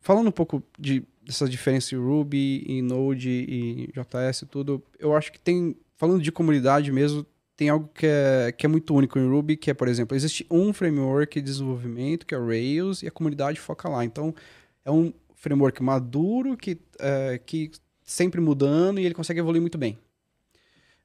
Falando um pouco de, dessa diferença em Ruby, em Node e JS e tudo, eu acho que tem. Falando de comunidade mesmo, tem algo que é, que é muito único em Ruby, que é, por exemplo, existe um framework de desenvolvimento, que é o Rails, e a comunidade foca lá. Então, é um framework maduro, que, é, que sempre mudando, e ele consegue evoluir muito bem.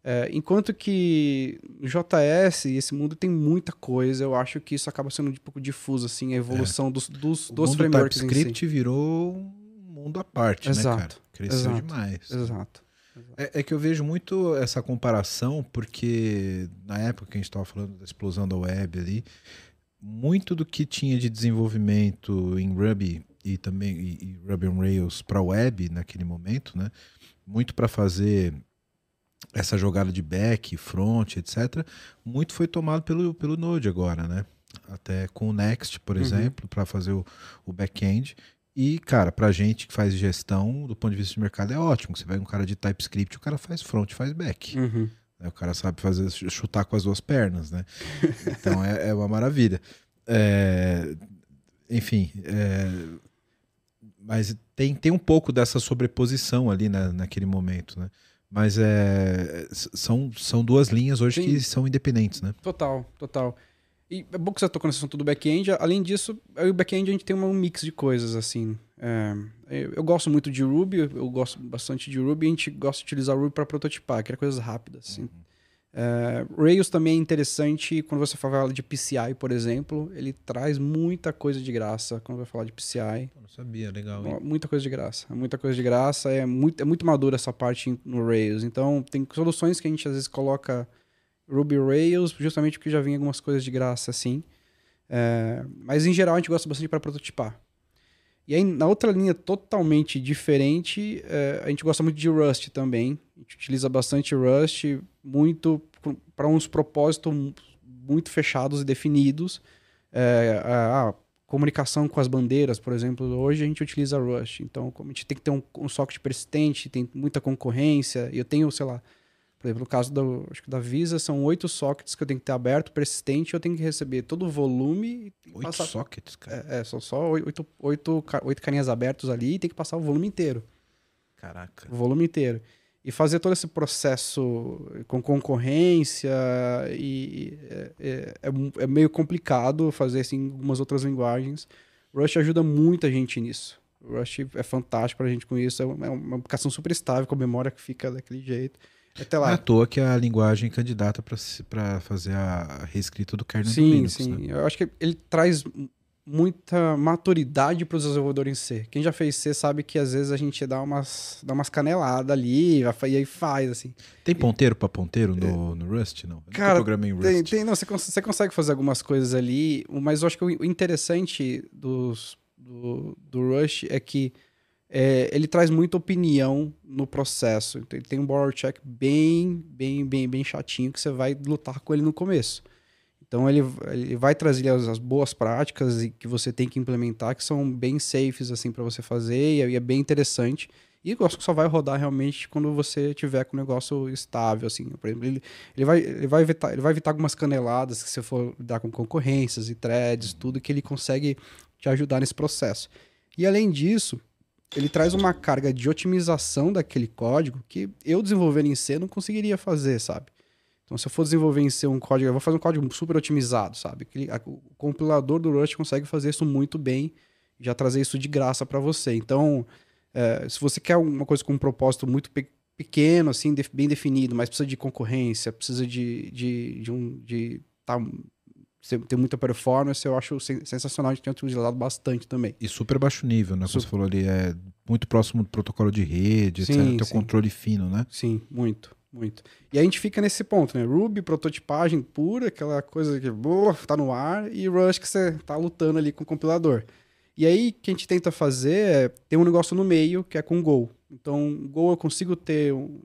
É, enquanto que no JS, esse mundo tem muita coisa, eu acho que isso acaba sendo um pouco difuso, assim, a evolução dos, dos, O dos mundo frameworks si. TypeScript virou um mundo à parte, né, cara? Exato, Cresceu exato, demais. Exato. É, é que eu vejo muito essa comparação, porque na época que a gente estava falando da explosão da web ali, muito do que tinha de desenvolvimento em Ruby e também e, e Ruby on Rails para web naquele momento, né? Muito para fazer essa jogada de back, front, etc. Muito foi tomado pelo, pelo Node agora, né? Até com o Next, por uhum. exemplo, para fazer o, o back-end. E, cara, pra gente que faz gestão, do ponto de vista de mercado, é ótimo. Você pega um cara de TypeScript, o cara faz front, faz back. Uhum. O cara sabe fazer chutar com as duas pernas, né? Então é, é uma maravilha. É, enfim, é, mas tem, tem um pouco dessa sobreposição ali na, naquele momento, né? Mas é, são, são duas linhas hoje Sim. que são independentes, né? Total, total. E é bom que você tocou nesse assunto do back-end. Além disso, o back-end a gente tem um mix de coisas, assim. É, eu gosto muito de Ruby, eu gosto bastante de Ruby. A gente gosta de utilizar Ruby para prototipar, que é coisas rápidas, assim. Uhum. É, Rails também é interessante quando você fala de PCI, por exemplo. Ele traz muita coisa de graça quando vai falar de PCI. Eu não sabia, legal. Hein? Muita coisa de graça. Muita coisa de graça. É muito, é muito madura essa parte no Rails. Então, tem soluções que a gente às vezes coloca Ruby Rails, justamente porque já vem algumas coisas de graça assim. É, mas em geral a gente gosta bastante para prototipar. E aí, na outra linha totalmente diferente, é, a gente gosta muito de Rust também. A gente utiliza bastante Rust, muito para uns propósitos muito fechados e definidos. É, a, a, comunicação com as bandeiras, por exemplo, hoje a gente utiliza Rust. Então, a gente tem que ter um, um socket persistente, tem muita concorrência, eu tenho, sei lá, por exemplo, no caso do, acho que da Visa, são oito sockets que eu tenho que ter aberto, persistente, eu tenho que receber todo o volume. Oito passar... sockets, cara? É, é, são só oito, oito, oito carinhas abertos ali e tem que passar o volume inteiro. Caraca. O volume inteiro. E fazer todo esse processo com concorrência e é, é, é, é meio complicado fazer assim, em algumas outras linguagens. Rush ajuda muita gente nisso. Rush é fantástico pra gente com isso. É uma, é uma aplicação super estável, com a memória que fica daquele jeito. Até lá. Não é à toa que a linguagem candidata para fazer a reescrita do kernel sim, do Linux. Sim, sim. Né? Eu acho que ele traz muita maturidade para os desenvolvedores em C. Quem já fez C sabe que às vezes a gente dá umas, dá umas caneladas ali e aí faz, assim. Tem ponteiro para ponteiro no, no Rust? Não. Eu Cara, em Rust. Tem, tem, não, você, você consegue fazer algumas coisas ali, mas eu acho que o interessante dos, do, do Rust é que é, ele traz muita opinião no processo. Então, ele tem um borrow check bem, bem, bem, bem chatinho que você vai lutar com ele no começo. Então ele, ele vai trazer as, as boas práticas que você tem que implementar, que são bem safes assim para você fazer e, e, é bem interessante. E eu acho que só vai rodar realmente quando você tiver com o negócio estável, assim. Por exemplo, ele, ele, vai, ele, vai evitar, ele vai evitar algumas caneladas que você for dar com concorrências e threads, tudo que ele consegue te ajudar nesse processo. E além disso, ele traz uma carga de otimização daquele código que eu desenvolvendo em C não conseguiria fazer, sabe? Então, se eu for desenvolver em C um código, eu vou fazer um código super otimizado, sabe? O compilador do Rust consegue fazer isso muito bem já trazer isso de graça para você. Então, é, se você quer uma coisa com um propósito muito pe pequeno, assim, de bem definido, mas precisa de concorrência, precisa de, de, de um de tá, ter muita performance, eu acho sensacional, a gente tem utilizado bastante também. E super baixo nível, né? Como você falou ali, é muito próximo do protocolo de rede, sim, etc. Tem controle fino, né? Sim, muito, muito. E a gente fica nesse ponto, né? Ruby, prototipagem pura, aquela coisa que boa, tá no ar, e Rush que você tá lutando ali com o compilador. E aí, o que a gente tenta fazer é ter um negócio no meio, que é com Go. Então, Go eu consigo ter um,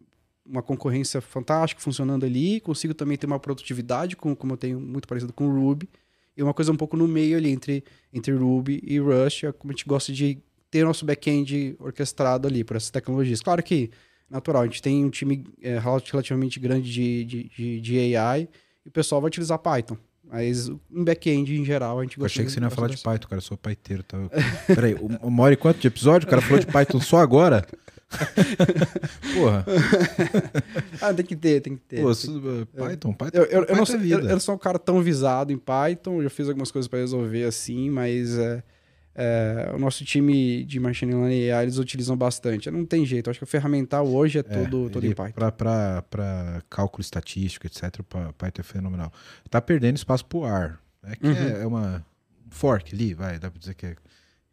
uma concorrência fantástica funcionando ali, consigo também ter uma produtividade, com, como eu tenho muito parecido com o Ruby, e uma coisa um pouco no meio ali entre, entre Ruby e Rust, é como a gente gosta de ter nosso back-end orquestrado ali por essas tecnologias. Claro que, natural, a gente tem um time é, relativamente grande de, de, de, AI, e o pessoal vai utilizar Python. Mas em back-end, em geral, a gente gosta Eu achei que você não ia falar de Python, cara. Eu sou paiteiro. Tá? Peraí, uma hora e quanto de episódio? O cara falou de Python só agora? Porra. ah, tem que ter, tem que ter. Pô, tem que... Python, Python. Eu, eu, eu, não sou, eu, eu, não sou um cara tão visado em Python, eu fiz algumas coisas para resolver assim, mas é, é, o nosso time de Machine Learning e AI eles utilizam bastante. Não tem jeito, acho que o ferramental hoje é, é todo, todo em Python. Para cálculo estatístico, etc., Python é fenomenal. Tá perdendo espaço pro R. É que uhum. é, é uma fork ali, vai, dá para dizer que é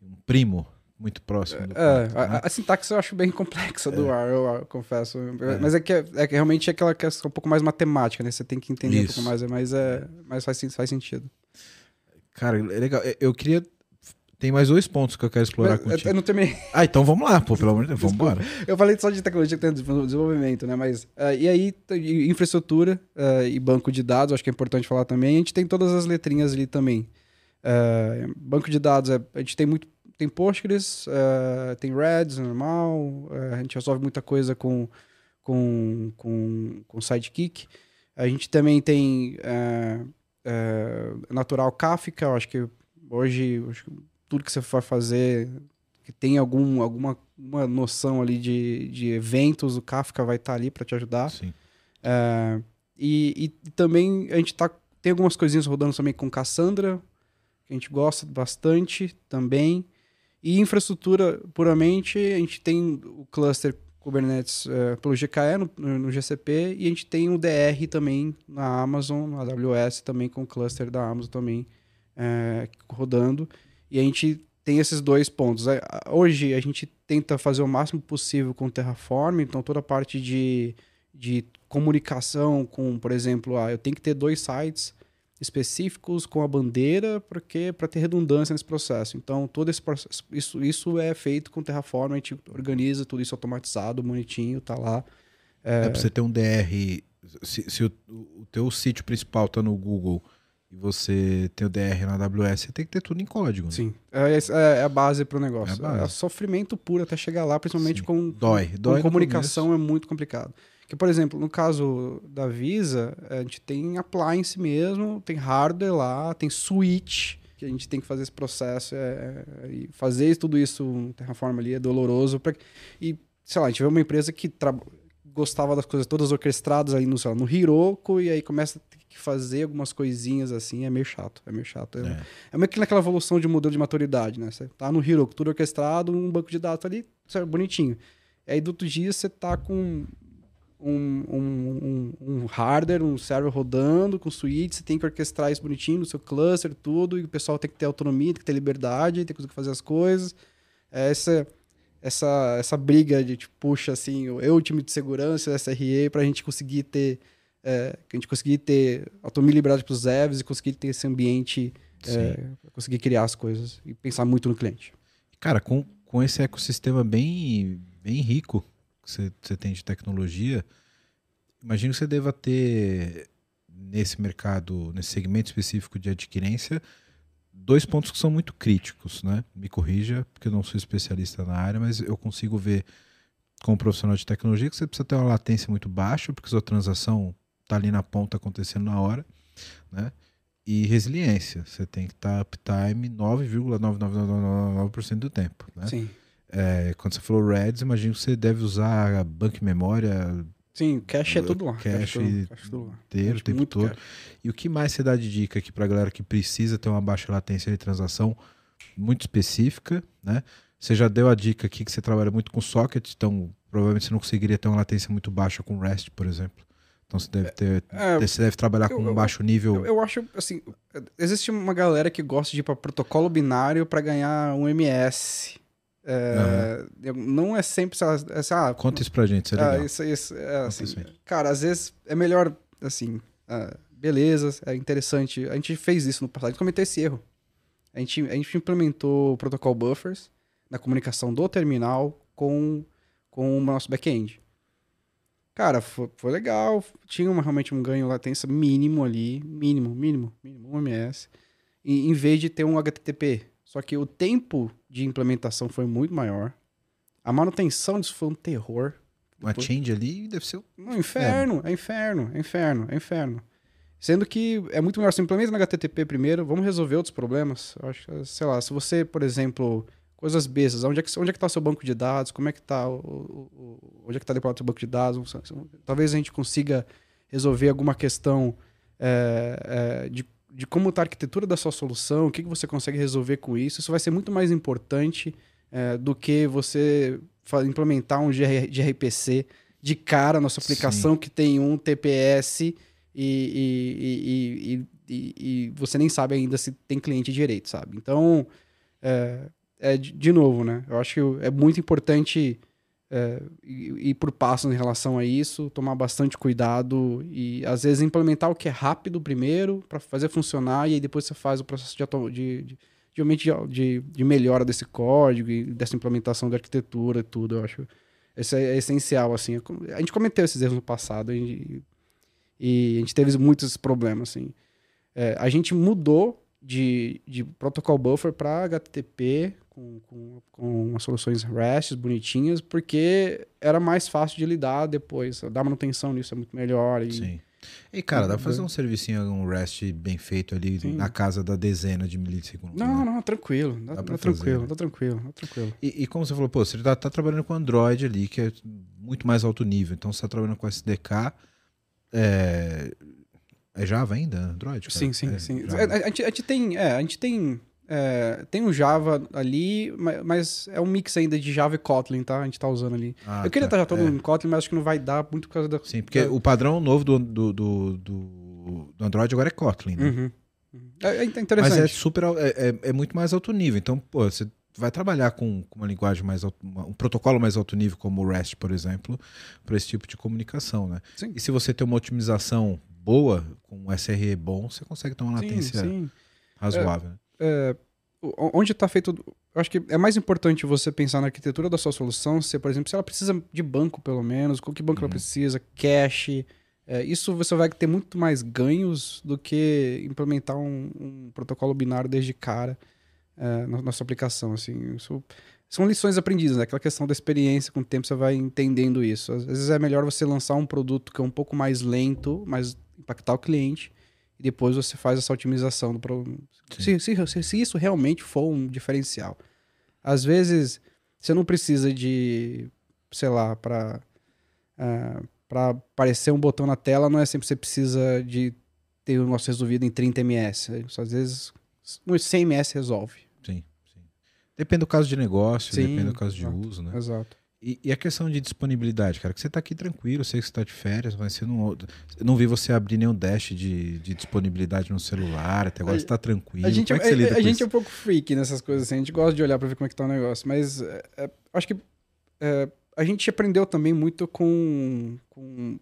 um primo muito próximo do é, Python, a, né? a, sintaxe eu acho bem complexa do é. R, eu, eu confesso. É. Mas é que, é, é que realmente é aquela questão um pouco mais matemática, né? Você tem que entender Isso. um pouco mais, mas, é, mas faz, faz sentido. Cara, é legal. É, eu queria. Tem mais dois pontos que eu quero explorar Mas, contigo. eu não terminei. Ah, então vamos lá, pô, pelo amor de Deus, vamos embora. Eu falei só de tecnologia que tem desenvolvimento, né? Mas. ah, e aí, infraestrutura ah, e banco de dados, acho que é importante falar também. A gente tem todas as letrinhas ali também. Ah, banco de dados, é- a gente tem muito. Tem Postgres, ah, tem Reds, normal. ah, a gente resolve muita coisa com, com, com, com Sidekick. A gente também tem ah, Natural Kafka, eu acho que hoje acho que tudo que você for fazer que tem algum, alguma uma noção ali de, de eventos, o Kafka vai estar ali para te ajudar. Sim. É, e, e também a gente tá, tem algumas coisinhas rodando também com Cassandra, que a gente gosta bastante também. E infraestrutura puramente, a gente tem o cluster Kubernetes é, pelo GKE no, no- GCP e a gente tem o DR também na Amazon, na AWS também com o cluster da Amazon também é, rodando. E a gente tem esses dois pontos. Hoje a gente tenta fazer o máximo possível com Terraform, então toda a parte de, de comunicação com, por exemplo, ah, eu tenho que ter dois sites específicos com a bandeira porque para ter redundância nesse processo. Então todo esse processo, isso, isso é feito com Terraform, a gente organiza tudo isso automatizado, bonitinho, tá lá. É, pra você ter um DR. Se, se o, o teu sítio principal tá no Google e você tem o DR na AWS, você tem que ter tudo em código. né? Sim, é, é- é a base para o negócio. É. É, sofrimento puro até chegar lá, principalmente Sim. com, Dói. com Dói no comunicação é muito complicado. Que, por exemplo, no caso da Visa, a gente tem appliance mesmo, tem hardware lá, tem switch, que a gente tem que fazer esse processo é, é, e fazer tudo isso no Terraform ali é doloroso. Pra, e, sei lá, a gente vê uma empresa que tra- gostava das coisas todas orquestradas aí no, sei lá, no Hiroko e aí começa a ter que fazer algumas coisinhas assim, é meio chato, é meio chato. É, É. é meio que naquela evolução de modelo de maturidade, né? Você tá no Hiroko, tudo orquestrado, um banco de dados ali, certo, bonitinho. E aí do outro dia você tá com um, um, um, um hardware, um server rodando, com suíte, você tem que orquestrar isso bonitinho no seu cluster, tudo, e o pessoal tem que ter autonomia, tem que ter liberdade, tem que conseguir fazer as coisas. É Essa, essa, essa briga de, tipo, puxa, assim, eu, o time de segurança, SRE, pra gente conseguir ter, é, que a gente conseguir ter autonomia e liberdade pros devs e conseguir ter esse ambiente, é, conseguir criar as coisas e pensar muito no cliente. Cara, com, com esse ecossistema bem, bem rico que você, você tem de tecnologia, imagino que você deva ter nesse mercado, nesse segmento específico de adquirência, dois pontos que são muito críticos, né? Me corrija, porque eu não sou especialista na área, mas eu consigo ver como profissional de tecnologia que você precisa ter uma latência muito baixa, porque sua transação está ali na ponta acontecendo na hora, né? E resiliência, você tem que estar uptime 9,9999% do tempo, né? Sim. É, quando você falou Reds, imagino que você deve usar banco memória Sim, cache é tudo lá. Cache inteiro, o tempo todo. cache. E o que mais você dá de dica aqui pra galera que precisa ter uma baixa latência de transação muito específica, né? Você já deu a dica aqui que você trabalha muito com socket, então provavelmente você não conseguiria ter uma latência muito baixa com REST, por exemplo. Então você deve ter, É, você deve trabalhar eu- com um baixo nível. Eu, eu acho, assim, existe uma galera que gosta de ir para protocolo binário para ganhar um MS. É, eu- Não é sempre essa. essa ah, Conta isso pra gente, isso é ah, legal. isso, isso, é, assim, cara, às vezes é melhor, assim, ah, beleza, é interessante. A gente fez isso no passado, a gente cometeu esse erro. A gente, a gente implementou o protocol buffers na comunicação do terminal com, com o nosso back-end. Cara, foi, foi legal, tinha uma, realmente um ganho latência mínimo ali, mínimo, mínimo, mínimo, um MS, e, em vez de ter um HTTP. Só que o tempo de implementação foi muito maior. A manutenção disso foi um terror. Uma change ali deve ser. Um inferno, é inferno, é inferno, é inferno. Sendo que é muito melhor, você implementa no HTTP primeiro, vamos resolver outros problemas. Eu acho, sei lá, se você, por exemplo, coisas bestas, onde é que, onde é que tá o seu banco de dados, como é que tá, o, o- o- onde é que tá deployado o seu banco de dados, talvez a gente consiga resolver alguma questão é, é, de, de como está a arquitetura da sua solução, o que, que você consegue resolver com isso. Isso vai ser muito mais importante é, do que você implementar um GR, gRPC de cara na sua aplicação que tem um TPS e, e- e- e você nem sabe ainda se tem cliente direito, sabe? Então, é, é de, de novo, né? Eu acho que é muito importante é, ir por passos em relação a isso, tomar bastante cuidado e às vezes implementar o que é rápido primeiro para fazer funcionar e aí depois você faz o processo de, de, de, de, de, melhora desse código e dessa implementação da arquitetura e tudo. Eu acho isso é, é essencial assim. A gente cometeu esses erros no passado e, e a gente teve muitos problemas assim. É, a gente mudou de, de protocol buffer para HTTP com, com, com soluções REST bonitinhas, porque era mais fácil de lidar depois. Dar manutenção nisso é muito melhor. E, Sim. E, cara, dá pra fazer um servicinho, um REST bem feito ali Sim. na casa da dezena de milissegundos. Não, né? não, tranquilo. Dá, dá, dá tranquilo, dá tranquilo, dá tranquilo. E, e, como você falou, pô, você tá, tá, trabalhando com Android ali, que é muito mais alto nível. Então você tá trabalhando com SDK. É, é Java ainda? Android? Cara? Sim, sim, é, sim. A, a, gente, a, gente, tem. É, a gente tem. É, tem um Java ali, mas é um mix ainda de Java e Kotlin, tá? A gente tá usando ali. Ah, eu queria tá, estar já todo é. em Kotlin, mas acho que não vai dar muito por causa da. Sim, porque da... o padrão novo do, do, do, do, Android agora é Kotlin, né? Uhum. É, é, interessante. Mas é super. É, é, é, muito mais alto nível. Então, pô, você vai trabalhar com, com uma linguagem mais alto, um protocolo mais alto nível, como o REST, por exemplo, para esse tipo de comunicação, né? Sim. E se você tem uma otimização boa, com um SRE bom, você consegue ter uma latência sim, sim. razoável. É, é, onde está feito. Eu acho que é mais importante você pensar na arquitetura da sua solução, se, por exemplo, se ela precisa de banco, pelo menos, com que banco uhum. ela precisa, cache. É, isso você vai ter muito mais ganhos do que implementar um, um protocolo binário desde cara é, na nossa aplicação. Assim, isso, são lições aprendidas, né? aquela questão da experiência, com o tempo você vai entendendo isso. Às vezes é melhor você lançar um produto que é um pouco mais lento, mas impactar o cliente, e depois você faz essa otimização do produto. Se, se, se, isso realmente for um diferencial. Às vezes, você não precisa de, sei lá, para uh, é, para aparecer um botão na tela, não é sempre que você precisa de ter o nosso resolvido em 30 ms. Às vezes, uns 100 ms resolve. Sim, sim. Depende do caso de negócio, sim, depende do caso de exato, uso, né? Exato. E, e, a questão de disponibilidade, cara, que você está aqui tranquilo, sei que você está de férias, mas você não, eu não vi você abrir nenhum dash de, de disponibilidade no celular, até agora a, você está tranquilo. A gente, como é, que você lida a, gente é um pouco freak nessas coisas assim, a gente gosta de olhar para ver como é que tá o negócio, mas é, é, acho que é, a gente aprendeu também muito com, com...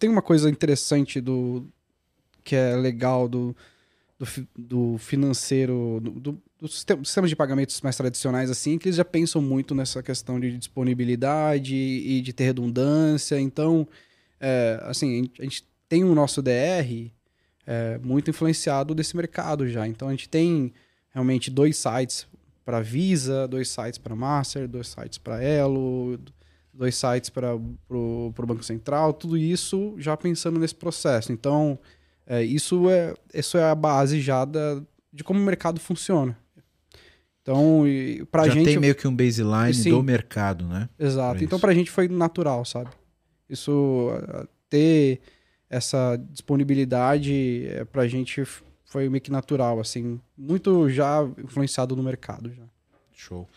Tem uma coisa interessante do que é legal do, do, do financeiro, do, do dos sistemas de pagamentos mais tradicionais, assim, que eles já pensam muito nessa questão de disponibilidade e de ter redundância. Então, é, assim, a gente tem o nosso DR é, muito influenciado desse mercado já. Então, a gente tem realmente dois sites para Visa, dois sites para Master, dois sites para Elo, dois sites para o Banco Central, tudo isso já pensando nesse processo. Então, é, isso, é, isso é a base já da, de como o mercado funciona. Então, Já gente. tem meio que um baseline sim, do mercado, né? Exato. Pra então, pra gente foi natural, sabe? Isso, ter essa disponibilidade é, pra gente foi meio que natural, assim. Muito já influenciado no mercado. Já. Show.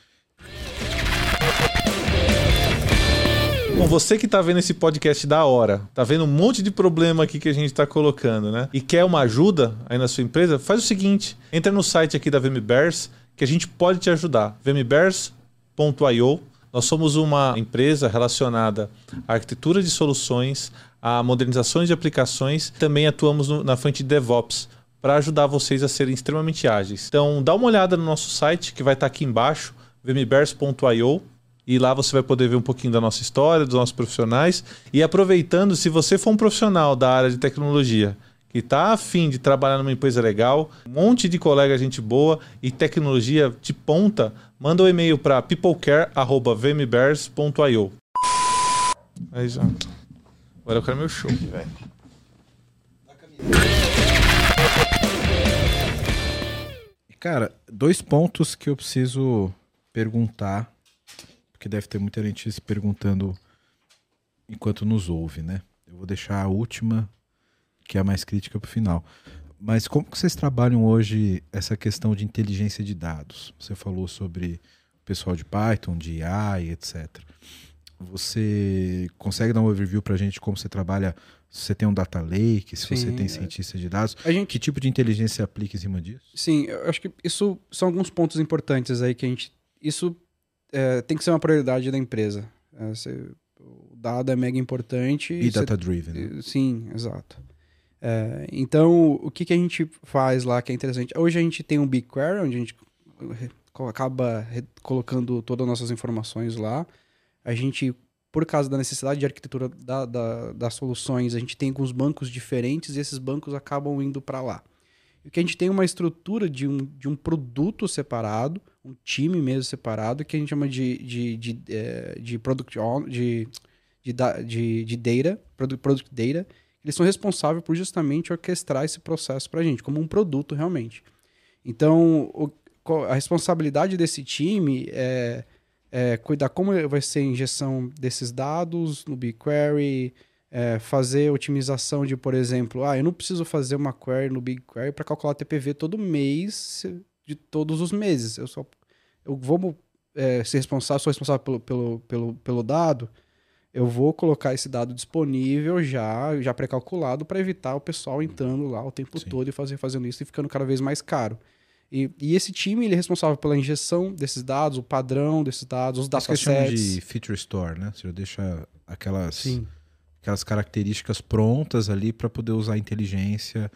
Bom, você que tá vendo esse podcast da hora, tá vendo um monte de problema aqui que a gente tá colocando, né? E quer uma ajuda aí na sua empresa, faz o seguinte: entra no site aqui da VMBears que a gente pode te ajudar. vmbears.io. Nós somos uma empresa relacionada à arquitetura de soluções, a modernizações de aplicações, também atuamos no, na frente de DevOps para ajudar vocês a serem extremamente ágeis. Então, dá uma olhada no nosso site que vai estar aqui embaixo, vmbears.io. E lá você vai poder ver um pouquinho da nossa história, dos nossos profissionais. E aproveitando, se você for um profissional da área de tecnologia que está afim de trabalhar numa empresa legal, um monte de colega gente boa e tecnologia de ponta, manda um e-mail para peoplecare.vmbears.io. Aí já. Agora eu quero meu show. Cara, dois pontos que eu preciso perguntar, porque deve ter muita gente se perguntando enquanto nos ouve, né? Eu vou deixar a última que é a mais crítica para o final. Mas como que vocês trabalham hoje essa questão de inteligência de dados? Você falou sobre o pessoal de Python, de AI, etc. Você consegue dar um overview para a gente como você trabalha? Se você tem um data lake, se Sim, você tem é. cientista de dados, gente... que tipo de inteligência você aplica em cima disso? Sim, eu acho que isso são alguns pontos importantes aí que a gente. Isso é, tem que ser uma prioridade da empresa. É, você, o dado é mega importante. E data-driven. né? Sim, exato. É, então, o que, que a gente faz lá que é interessante? Hoje a gente tem um BigQuery, onde a gente acaba colocando todas as nossas informações lá. A gente, por causa da necessidade de arquitetura da- da- das soluções, a gente tem alguns bancos diferentes e esses bancos acabam indo para lá. E que a gente tem uma estrutura de um, de um produto separado, um time mesmo separado, que a gente chama de, de, de, eh, de product own- de, de, de, de data, product, product data. Eles são responsáveis por justamente orquestrar esse processo para a gente, como um produto realmente. Então, o- a responsabilidade desse time é, é cuidar como vai ser a injeção desses dados no BigQuery, é, fazer otimização de, por exemplo, ah, eu não preciso fazer uma query no BigQuery para calcular TPV todo mês de todos os meses. Eu só eu vou é, ser responsável, sou responsável pelo, pelo, pelo, pelo dado, eu vou colocar esse dado disponível já, já pré-calculado para evitar o pessoal entrando lá o tempo Sim. todo e fazer, fazendo isso e ficando cada vez mais caro. E, e esse time ele é responsável pela injeção desses dados, o padrão desses dados, os chamam datasets. de feature store, né? Você deixa aquelas, Sim. aquelas características prontas ali para poder usar a inteligência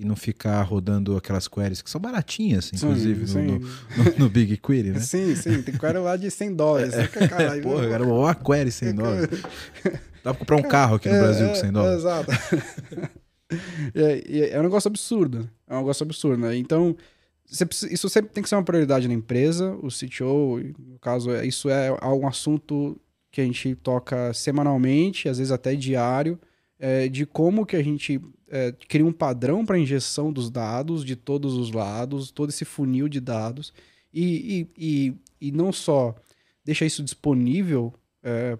e não ficar rodando aquelas queries que são baratinhas, inclusive, sim, no, sim. no- no- no BigQuery, né? Sim, sim, tem query lá de 100 dólares. Caralho, Porra, era uma query 100 dólares. Dá pra comprar um carro aqui no É, Brasil é, com 100 é, dólares. exato. é, e é um negócio absurdo. É um negócio absurdo, né? Então, precisa- isso sempre tem que ser uma prioridade na empresa. O CTO, no caso, é- isso é um assunto que a gente toca semanalmente, às vezes até diário, é, de como que a gente é, cria um padrão para injeção dos dados de todos os lados, todo esse funil de dados, e, e, e, e não só deixa isso disponível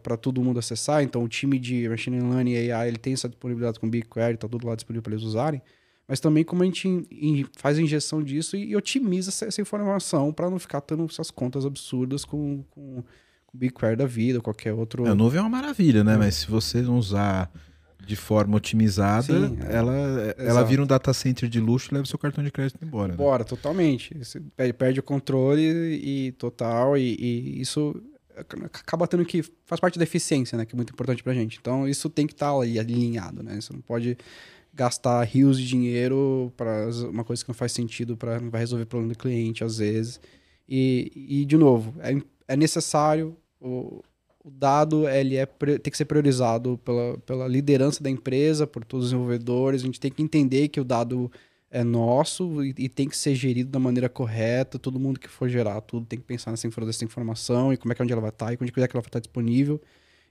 para todo mundo acessar. Então, o time de Machine Learning e AI ele tem essa disponibilidade com BigQuery, está tudo lá disponível para eles usarem. Mas também como a gente in- in- faz a injeção disso e, e otimiza essa, essa informação para não ficar tendo essas contas absurdas com, com, com o BigQuery da vida, ou qualquer outro. A nuvem é uma maravilha, né? É. Mas se você não usar de forma otimizada, Sim, é. ela, ela Exato. vira um data center de luxo e leva seu cartão de crédito embora. né? Bora, totalmente. Você pe- perde o controle e total, e, e isso acaba tendo que. faz parte da eficiência, né? Que é muito importante pra gente. Então, isso tem que estar ali alinhado, né? Você não pode gastar rios de dinheiro para uma coisa que não faz sentido, para não vai resolver o problema do cliente, às vezes. E, e de novo, é, é necessário. O, o dado ele é, tem que ser priorizado pela, pela liderança da empresa, por todos os desenvolvedores. A gente tem que entender que o dado é nosso e, e tem que ser gerido da maneira correta. Todo mundo que for gerar tudo tem que pensar nessa, nessa informação e como é que onde ela vai estar e onde é que ela vai estar disponível.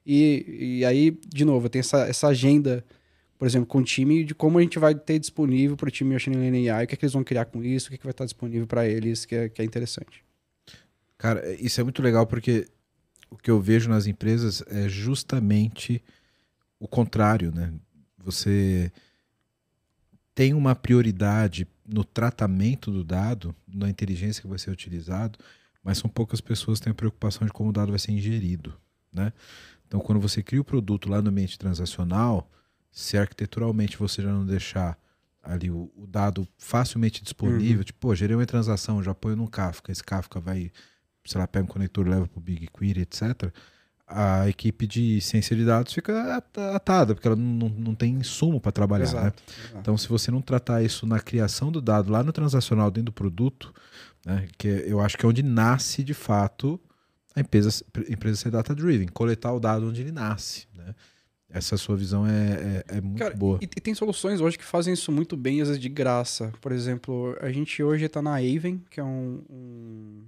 E, e aí, de novo, tem essa, essa agenda, por exemplo, com o time de como a gente vai ter disponível para o time Machine Learning AI, o que, é que eles vão criar com isso, o que, é que vai estar disponível para eles, que é, que é interessante. Cara, isso é muito legal porque o que eu vejo nas empresas é justamente o contrário, né? Você tem uma prioridade no tratamento do dado, na inteligência que vai ser utilizado, mas são poucas pessoas que têm a preocupação de como o dado vai ser ingerido, né? Então, quando você cria o produto lá no ambiente transacional, se arquiteturalmente você já não deixar ali o, o dado facilmente disponível, tipo, pô, gerei uma transação, já ponho num Kafka, esse Kafka vai sei lá, pega um conector, leva para o BigQuery, etc., a equipe de ciência de dados fica at- atada, porque ela não, não tem insumo para trabalhar. né? exato. Então, se você não tratar isso na criação do dado lá no transacional, dentro do produto, né, que eu acho que é onde nasce de fato a empresa, a empresa ser data-driven, coletar o dado onde ele nasce. Né? Essa sua visão é, é, é muito Cara, boa. E, e tem soluções hoje que fazem isso muito bem, às vezes de graça. Por exemplo, a gente hoje está na Aven, que é um, um,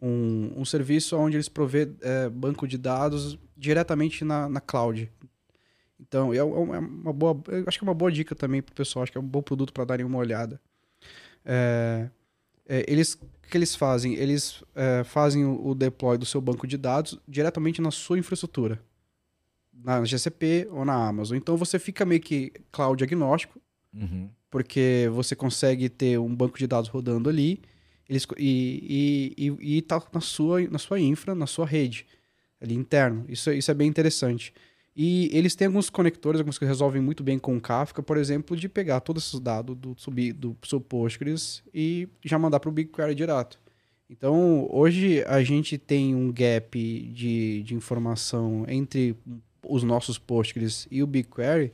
um, um serviço onde eles provê é, banco de dados diretamente na, na cloud. Então, é, um- é uma boa, acho que é uma boa dica também para o pessoal, acho que é um bom produto para darem uma olhada. É, é, eles, o que eles fazem? Eles é, fazem o, o deploy do seu banco de dados diretamente na sua infraestrutura na GCP ou na Amazon. Então você fica meio que cloud agnóstico, Uhum. porque você consegue ter um banco de dados rodando ali eles, e, e, e, e tá na sua, na sua infra, na sua rede, ali interno. Isso, é- isso é bem interessante. E eles têm alguns conectores, alguns que resolvem muito bem com o Kafka, por exemplo, de pegar todos esses dados do, sub, do seu Postgres e já mandar para o BigQuery direto. Então, hoje a gente tem um gap de, de informação entre os nossos Postgres e o BigQuery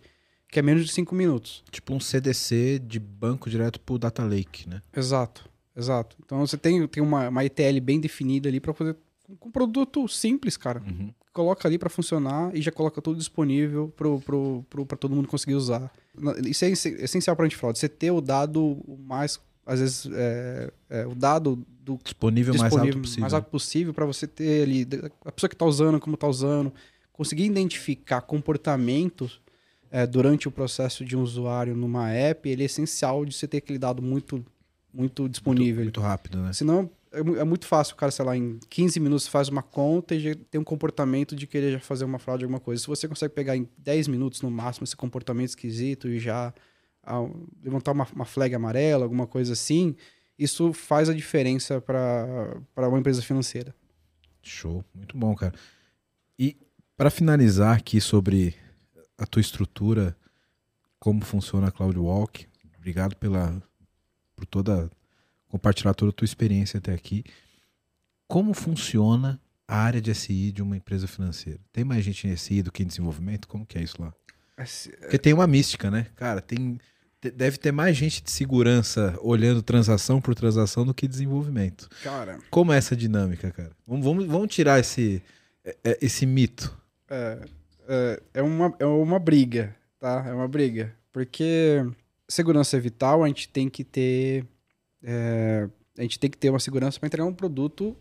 que é menos de 5 minutos. Tipo um CDC de banco direto pro Data Lake, né? Exato, exato. Então você tem, tem uma, uma ETL bem definida ali para fazer com um produto simples, cara. Uhum. Coloca ali para funcionar e já coloca tudo disponível para pro, pro, pro todo mundo conseguir usar. Isso é essencial para antifraude. Você ter o dado mais, às vezes, é, é, o dado do disponível, disponível mais alto possível, mais alto possível para você ter ali a pessoa que está usando, como está usando, conseguir identificar comportamentos é, durante o processo de um usuário numa app, ele é essencial de você ter aquele dado muito, muito disponível. Muito, muito rápido, né? Senão é, é, muito fácil o cara, sei lá, em 15 minutos faz uma conta e já tem um comportamento de querer já fazer uma fraude, alguma coisa. Se você consegue pegar em 10 minutos no máximo esse comportamento esquisito e já ah, levantar uma, uma flag amarela, alguma coisa assim, isso faz a diferença para uma empresa financeira. Show, muito bom, cara. E para finalizar aqui sobre a tua estrutura, como funciona a CloudWalk. Obrigado pela por toda compartilhar toda a tua experiência até aqui. Como funciona a área de SI de uma empresa financeira? Tem mais gente em SI do que em desenvolvimento? Como que é isso lá? Porque tem uma mística, né? Cara, tem deve ter mais gente de segurança olhando transação por transação do que desenvolvimento. Cara. Como é essa dinâmica, cara? Vamos, vamos, vamos tirar esse, é, é, esse mito. É, é, é, uma, é uma briga, tá? É uma briga. Porque segurança é vital, a gente tem que ter. É, a gente tem que ter uma segurança para entregar um produto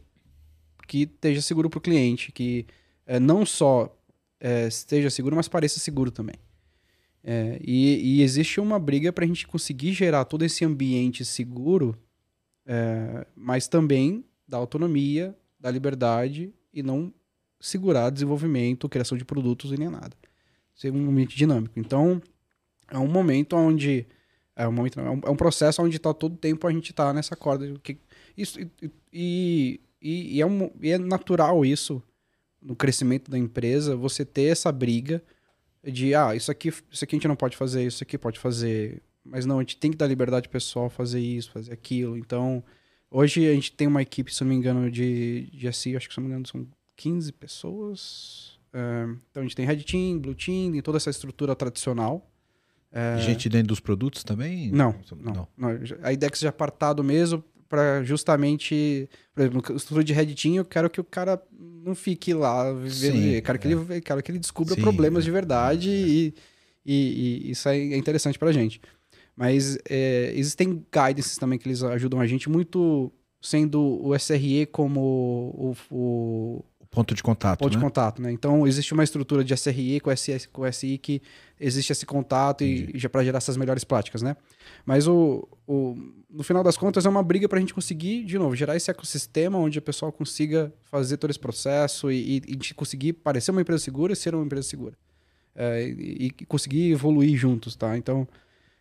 que esteja seguro para o cliente, que é, não só é, esteja seguro, mas pareça seguro também. É, e, e, existe uma briga para a gente conseguir gerar todo esse ambiente seguro, é, mas também da autonomia, da liberdade e não segurar desenvolvimento, criação de produtos e nem nada. Ser um ambiente dinâmico. Então, é um momento onde. É um, momento, é um, é um processo onde está todo tempo a gente está nessa corda. Que, isso, e, e, e, é um, e é natural isso, no crescimento da empresa, você ter essa briga de, ah, isso aqui, isso aqui a gente não pode fazer, isso aqui pode fazer. Mas não, a gente tem que dar liberdade pessoal fazer isso, fazer aquilo. Então, hoje a gente tem uma equipe, se não me engano, de, de SEO, acho que se não me engano são 15 pessoas. Então a gente tem Red Team, Blue Team, tem toda essa estrutura tradicional. Uh, gente dentro dos produtos também? Não, não. não. não. A IDEX já partado mesmo para justamente, por exemplo, no estrutura de Red Team, eu quero que o cara não fique lá vivendo, Sim, quero, é. que ele, quero que ele descubra Sim, problemas é. de verdade é. e, e, e, isso é interessante para a gente. Mas é, existem guidances também que eles ajudam a gente muito sendo o SRE como o, o, Ponto de contato. Ponto né? de contato, né? Então existe uma estrutura de SRE com, SS, com SI que existe esse contato e, e já para gerar essas melhores práticas, né? Mas o, o, no final das contas é uma briga para a gente conseguir, de novo, gerar esse ecossistema onde a pessoa consiga fazer todo esse processo e, e, e conseguir parecer uma empresa segura e ser uma empresa segura. É, e, e, conseguir evoluir juntos, tá? Então,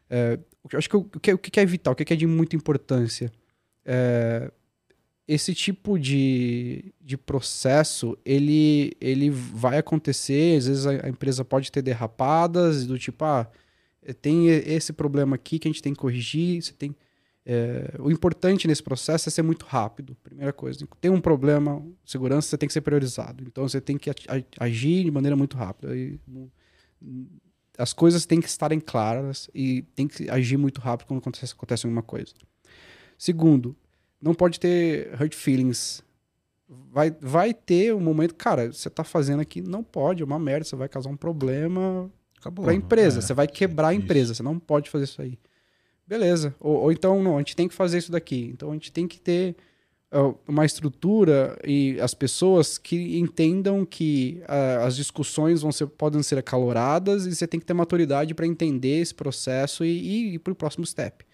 é, eu acho que o, o, que, o que é vital, o que é de muita importância é, esse tipo de, de processo, ele, ele vai acontecer, às vezes a, a, empresa pode ter derrapadas, do tipo, ah, tem esse problema aqui que a gente tem que corrigir, você tem... É, o importante nesse processo é ser muito rápido, primeira coisa. Tem um problema, segurança, você tem que ser priorizado. Então, você tem que agir de maneira muito rápida. E, as coisas têm que estarem claras e tem que agir muito rápido quando acontece, acontece alguma coisa. Segundo, não pode ter hurt feelings. Vai, vai ter um momento, cara, você tá fazendo aqui, não pode, é uma merda, você vai causar um problema Acabou, pra empresa, é, você vai quebrar a empresa, você não pode fazer isso aí. Beleza. Ou, ou, então, não, a gente tem que fazer isso daqui. Então a gente tem que ter uh, uma estrutura e as pessoas que entendam que uh, as discussões vão ser, podem ser acaloradas e você tem que ter maturidade para entender esse processo e, e ir para o próximo step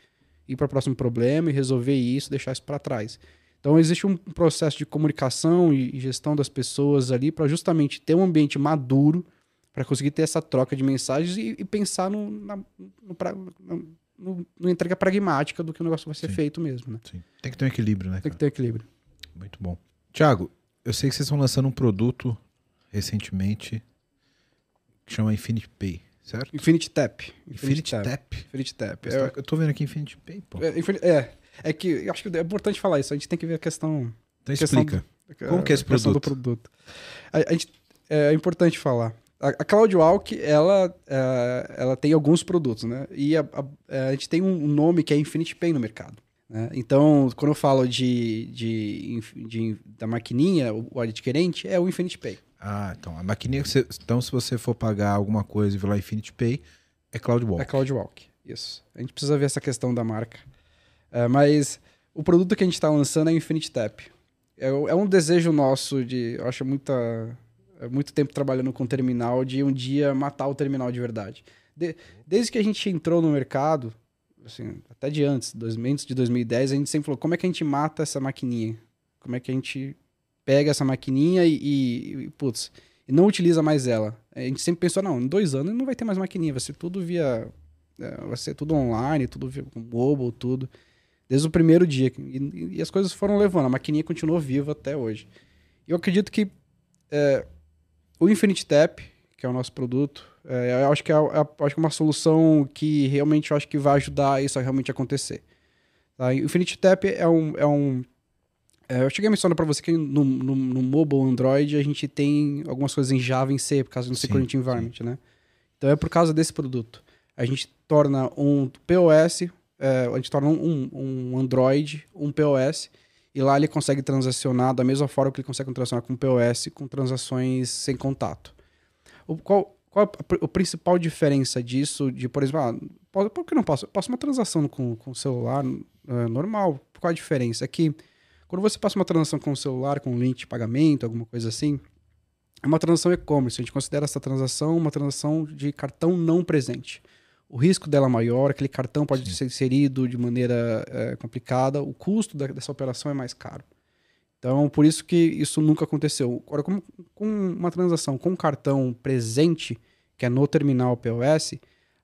ir para o próximo problema e resolver isso, deixar isso para trás. Então existe um processo de comunicação e gestão das pessoas ali para justamente ter um ambiente maduro para conseguir ter essa troca de mensagens e, e pensar no, na, no, no, no, entrega pragmática do que o negócio vai ser Sim. feito mesmo. Né? Sim. Tem que ter um equilíbrio, né? Tem que ter equilíbrio. Muito bom. Tiago, eu sei que vocês estão lançando um produto recentemente que chama Infinity Pay certo? Infinity Tap. Infinity, Tap. Infinity Tap. Eu, eu tô vendo aqui Infinity Pay, pô. É, é, É que eu acho que é importante falar isso. A gente tem que ver a questão. Então questão explica. Como que é esse a do produto. A, a gente, é importante falar. A, a CloudWalk, ela, é, ela tem alguns produtos, né? E a, a, a gente tem um nome que é Infinity Pay no mercado. Né? Então, quando eu falo de, de, de, da maquininha, o adquirente, é o Infinity Pay. Ah, então a maquininha. Então, se você for pagar alguma coisa e vir lá Infinity Pay, é CloudWalk. É CloudWalk, isso. A gente precisa ver essa questão da marca. É, mas o produto que a gente está lançando é o Infinity Tap. É, é, um desejo nosso de. Eu acho muita, é muito tempo trabalhando com terminal, de um dia matar o terminal de verdade. De, desde que a gente entrou no mercado, assim, até de antes, dois, antes de 2010, a gente sempre falou: como é que a gente mata essa maquininha? Como é que a gente pega essa maquininha e, e, e putz, não utiliza mais ela? A gente sempre pensou: não, em dois anos não vai ter mais maquininha, vai ser tudo via. Vai ser tudo online, tudo via mobile, tudo. Desde o primeiro dia. E, e, as coisas foram levando. A maquininha continuou viva até hoje. Eu acredito que é, o Infinite Tap, que é o nosso produto, é, eu acho que é, é, acho que é uma solução que realmente eu acho que vai ajudar isso a realmente acontecer. Tá? O Infinite Tap é um. É um é, eu cheguei a mencionar para você que no, no, no, mobile Android a gente tem algumas coisas em Java em C, por causa do Security Environment, sim. né? Então é por causa desse produto. A gente torna um POS é, a gente torna um, um Android, um POS, e lá ele consegue transacionar da mesma forma que ele consegue transacionar com POS, com transações sem contato. O, qual, qual a, a, principal diferença disso, de, por exemplo, ah, por que não posso? Eu posso uma transação com, com o celular é, normal. Qual a diferença? É que quando você passa uma transação com o celular, com um link de pagamento, alguma coisa assim, é uma transação e-commerce. A gente considera essa transação uma transação de cartão não presente o risco dela é maior, aquele cartão pode Sim. ser inserido de maneira é, complicada, o custo da, dessa operação é mais caro. Então, por isso que isso nunca aconteceu. Agora, com, com uma transação com cartão presente, que é no terminal POS,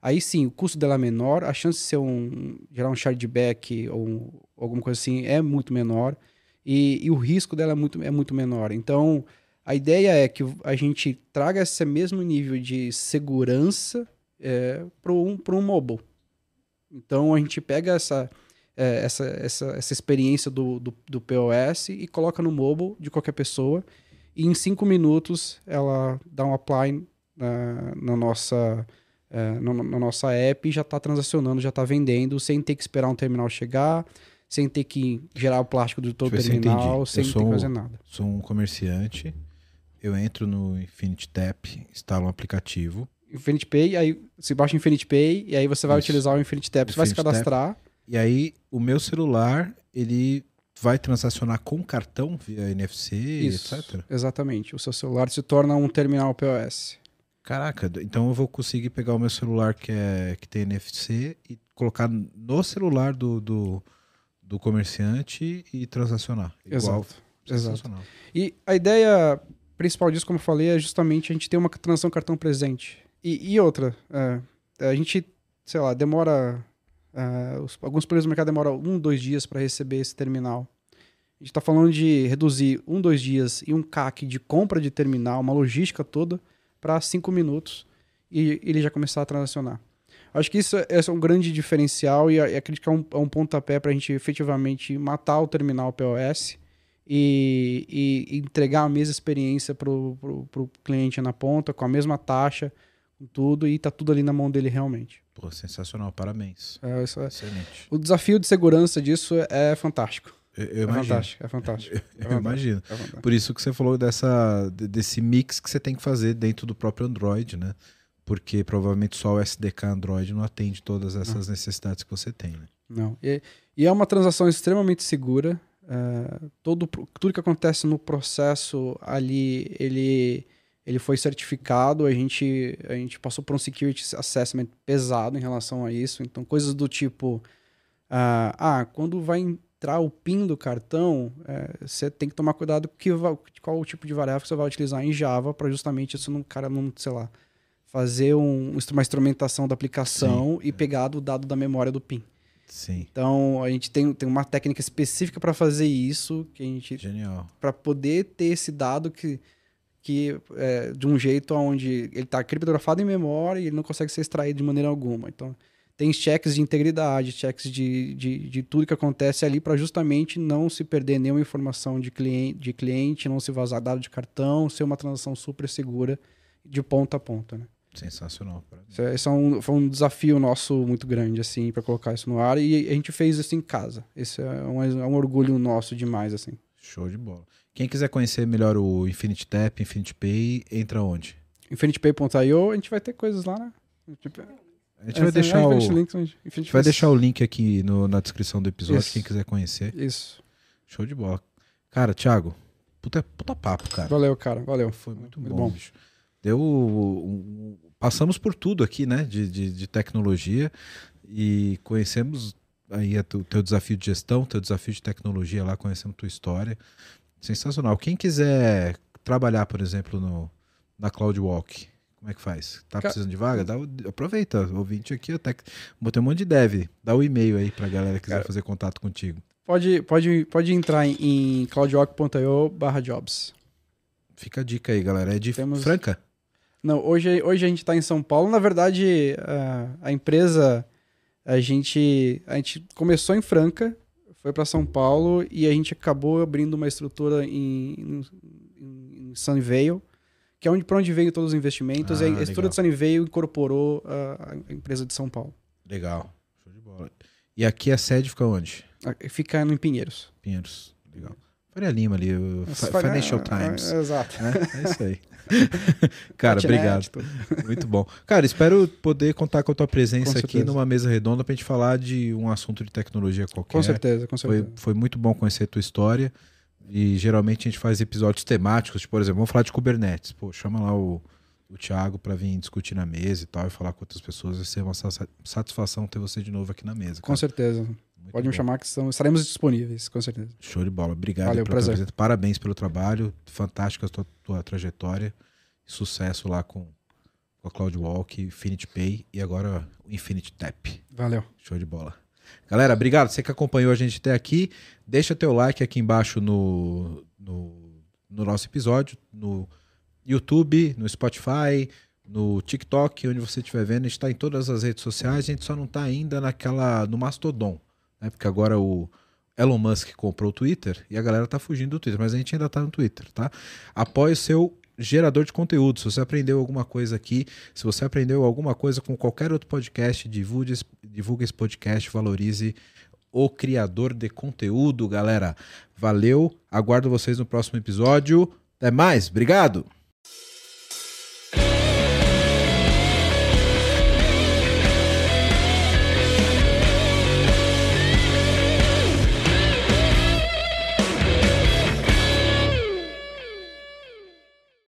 aí sim, o custo dela é menor, a chance de ser um, gerar um chargeback ou um, alguma coisa assim é muito menor e, e, o risco dela é muito, é muito menor. Então, a ideia é que a gente traga esse mesmo nível de segurança é, para um, um mobile. Então a gente pega essa, é, essa, essa, essa experiência do, do, do, POS e coloca no mobile de qualquer pessoa e em cinco minutos ela dá um apply na, na nossa, é, na, na, nossa app e já está transacionando, já está vendendo sem ter que esperar um terminal chegar, sem ter que gerar o plástico do todo tipo, terminal, sem ter que fazer nada. Sou um comerciante, eu entro no Infinity Tap, instalo um aplicativo, Infinity Pay, aí você baixa o Infinity Pay e aí você vai Isso. utilizar o Infinity Tap, você vai se cadastrar. Tap, e aí o meu celular, ele vai transacionar com cartão via NFC, Isso, etc. Exatamente. O seu celular se torna um terminal POS. Caraca, então eu vou conseguir pegar o meu celular que, é, que tem NFC e colocar no celular do, do, do comerciante e transacionar. Igual, Exato. Exato. E a ideia principal disso, como eu falei, é justamente a gente ter uma transação cartão presente. E, e outra, é, a gente, sei lá, demora. É, os, alguns players do mercado demoram um, dois dias para receber esse terminal. A gente está falando de reduzir um, dois dias e um CAC de compra de terminal, uma logística toda, para cinco minutos e ele já começar a transacionar. Acho que isso é, é um grande diferencial e acredito que é um, é um pontapé para a gente efetivamente matar o terminal POS e, e entregar a mesma experiência para o cliente na ponta, com a mesma taxa, tudo e tá tudo ali na mão dele realmente. Pô, sensacional, parabéns. É, isso é. Excelente. O desafio de segurança disso é fantástico. Eu, eu é imagino. fantástico, é fantástico. Eu, eu imagino. É Por isso que você falou dessa, desse mix que você tem que fazer dentro do próprio Android, né? Porque provavelmente só o SDK Android não atende todas essas não. necessidades que você tem, né? Não. E, e, é uma transação extremamente segura. Uh, todo, tudo que acontece no processo ali, ele ele foi certificado, a gente, a gente passou por um security assessment pesado em relação a isso. Então, coisas do tipo: uh, ah, quando vai entrar o PIN do cartão, é, você tem que tomar cuidado com que, qual o tipo de variável que você vai utilizar em Java para justamente isso não, cara não, sei lá, fazer um, uma instrumentação da aplicação Sim, e pegar o dado da memória do PIN. Sim. Então a gente tem, tem uma técnica específica para fazer isso, que a gente Genial. Para poder ter esse dado que que é, de um jeito onde ele está criptografado em memória e ele não consegue ser extraído de maneira alguma. Então, tem checks de integridade, checks de, de, de tudo que acontece ali para justamente não se perder nenhuma informação de cliente, de cliente, não se vazar dado de cartão, ser uma transação super segura de ponta a ponta, né? Sensacional. Isso, é, isso é um, foi um desafio nosso muito grande, assim, para colocar isso no ar. E a gente fez isso em casa. Isso é um, é um orgulho nosso demais, assim. Show de bola. Quem quiser conhecer melhor o Infinity Tap, Infinity Pay, entra onde? InfinityPay.io, a gente vai ter coisas lá, né? A gente vai deixar é, o, Links, a gente vai Face. deixar o link aqui no- na descrição do episódio, Isso. quem quiser conhecer. Isso. Show de bola. Cara, Thiago, puta, puta papo, cara. Valeu, cara. Valeu. Foi muito, Muito bom, bom. bicho. Deu. um- passamos por tudo aqui, né? De, de, de tecnologia e conhecemos aí o teu, teu desafio de gestão, teu desafio de tecnologia lá, conhecemos tua história. Sensacional. Quem quiser trabalhar, por exemplo, no, na CloudWalk, como é que faz? Tá precisando de vaga? Dá aproveita, ouvinte aqui, até botei um monte de dev. Dá o e-mail aí pra galera que quiser Cara, fazer contato contigo. Pode, pode, pode entrar em, em cloudwalk.io jobs. Fica a dica aí, galera. É de Temos- Franca? Não, hoje, hoje a gente está em São Paulo. Na verdade, a, a empresa, a gente, a gente começou em Franca, foi para São Paulo e a gente acabou abrindo uma estrutura em, em, em Sunnyvale, que é onde, para onde veio todos os investimentos. Ah, e a estrutura legal. de Sunnyvale incorporou a, a empresa de São Paulo. Legal. Show de bola. E aqui a sede fica onde? Fica no Pinheiros. Pinheiros. Legal. Faria Lima ali, o Faria- Financial é, Times. é, exato. né? É isso aí. Cara, obrigado. Muito bom. Cara, espero poder contar com a tua presença Com aqui numa mesa redonda pra gente falar de um assunto de tecnologia qualquer. Com certeza, com Foi, certeza. foi muito bom conhecer a tua história. E geralmente a gente faz episódios temáticos, tipo, por exemplo, vamos falar de Kubernetes. Pô, chama lá o, o Thiago pra vir discutir na mesa e tal, e falar com outras pessoas. Vai ser uma sa- satisfação ter você de novo aqui na mesa. Com cara. certeza. Muito Pode me bom. chamar que estamos, estaremos disponíveis, com certeza. Show de bola. Obrigado Valeu, pela prazer. Parabéns pelo trabalho. Fantástica a tua, tua trajetória. Sucesso lá com, com a CloudWalk, Infinity Pay e agora o Infinity Tap. Valeu. Show de bola. Galera, obrigado. Você que acompanhou a gente até aqui, deixa teu like aqui embaixo no, no, no nosso episódio, no YouTube, no Spotify, no TikTok, onde você estiver vendo. A gente está em todas as redes sociais, a gente só não está ainda naquela no Mastodon, né? Porque agora o Elon Musk comprou o Twitter e a galera tá fugindo do Twitter, mas a gente ainda tá no Twitter, tá? Apoie o seu gerador de conteúdo. Se você aprendeu alguma coisa aqui, se você aprendeu alguma coisa com qualquer outro podcast, divulgue, divulgue esse podcast, valorize o criador de conteúdo, galera. Valeu, aguardo vocês no próximo episódio. Até mais, obrigado!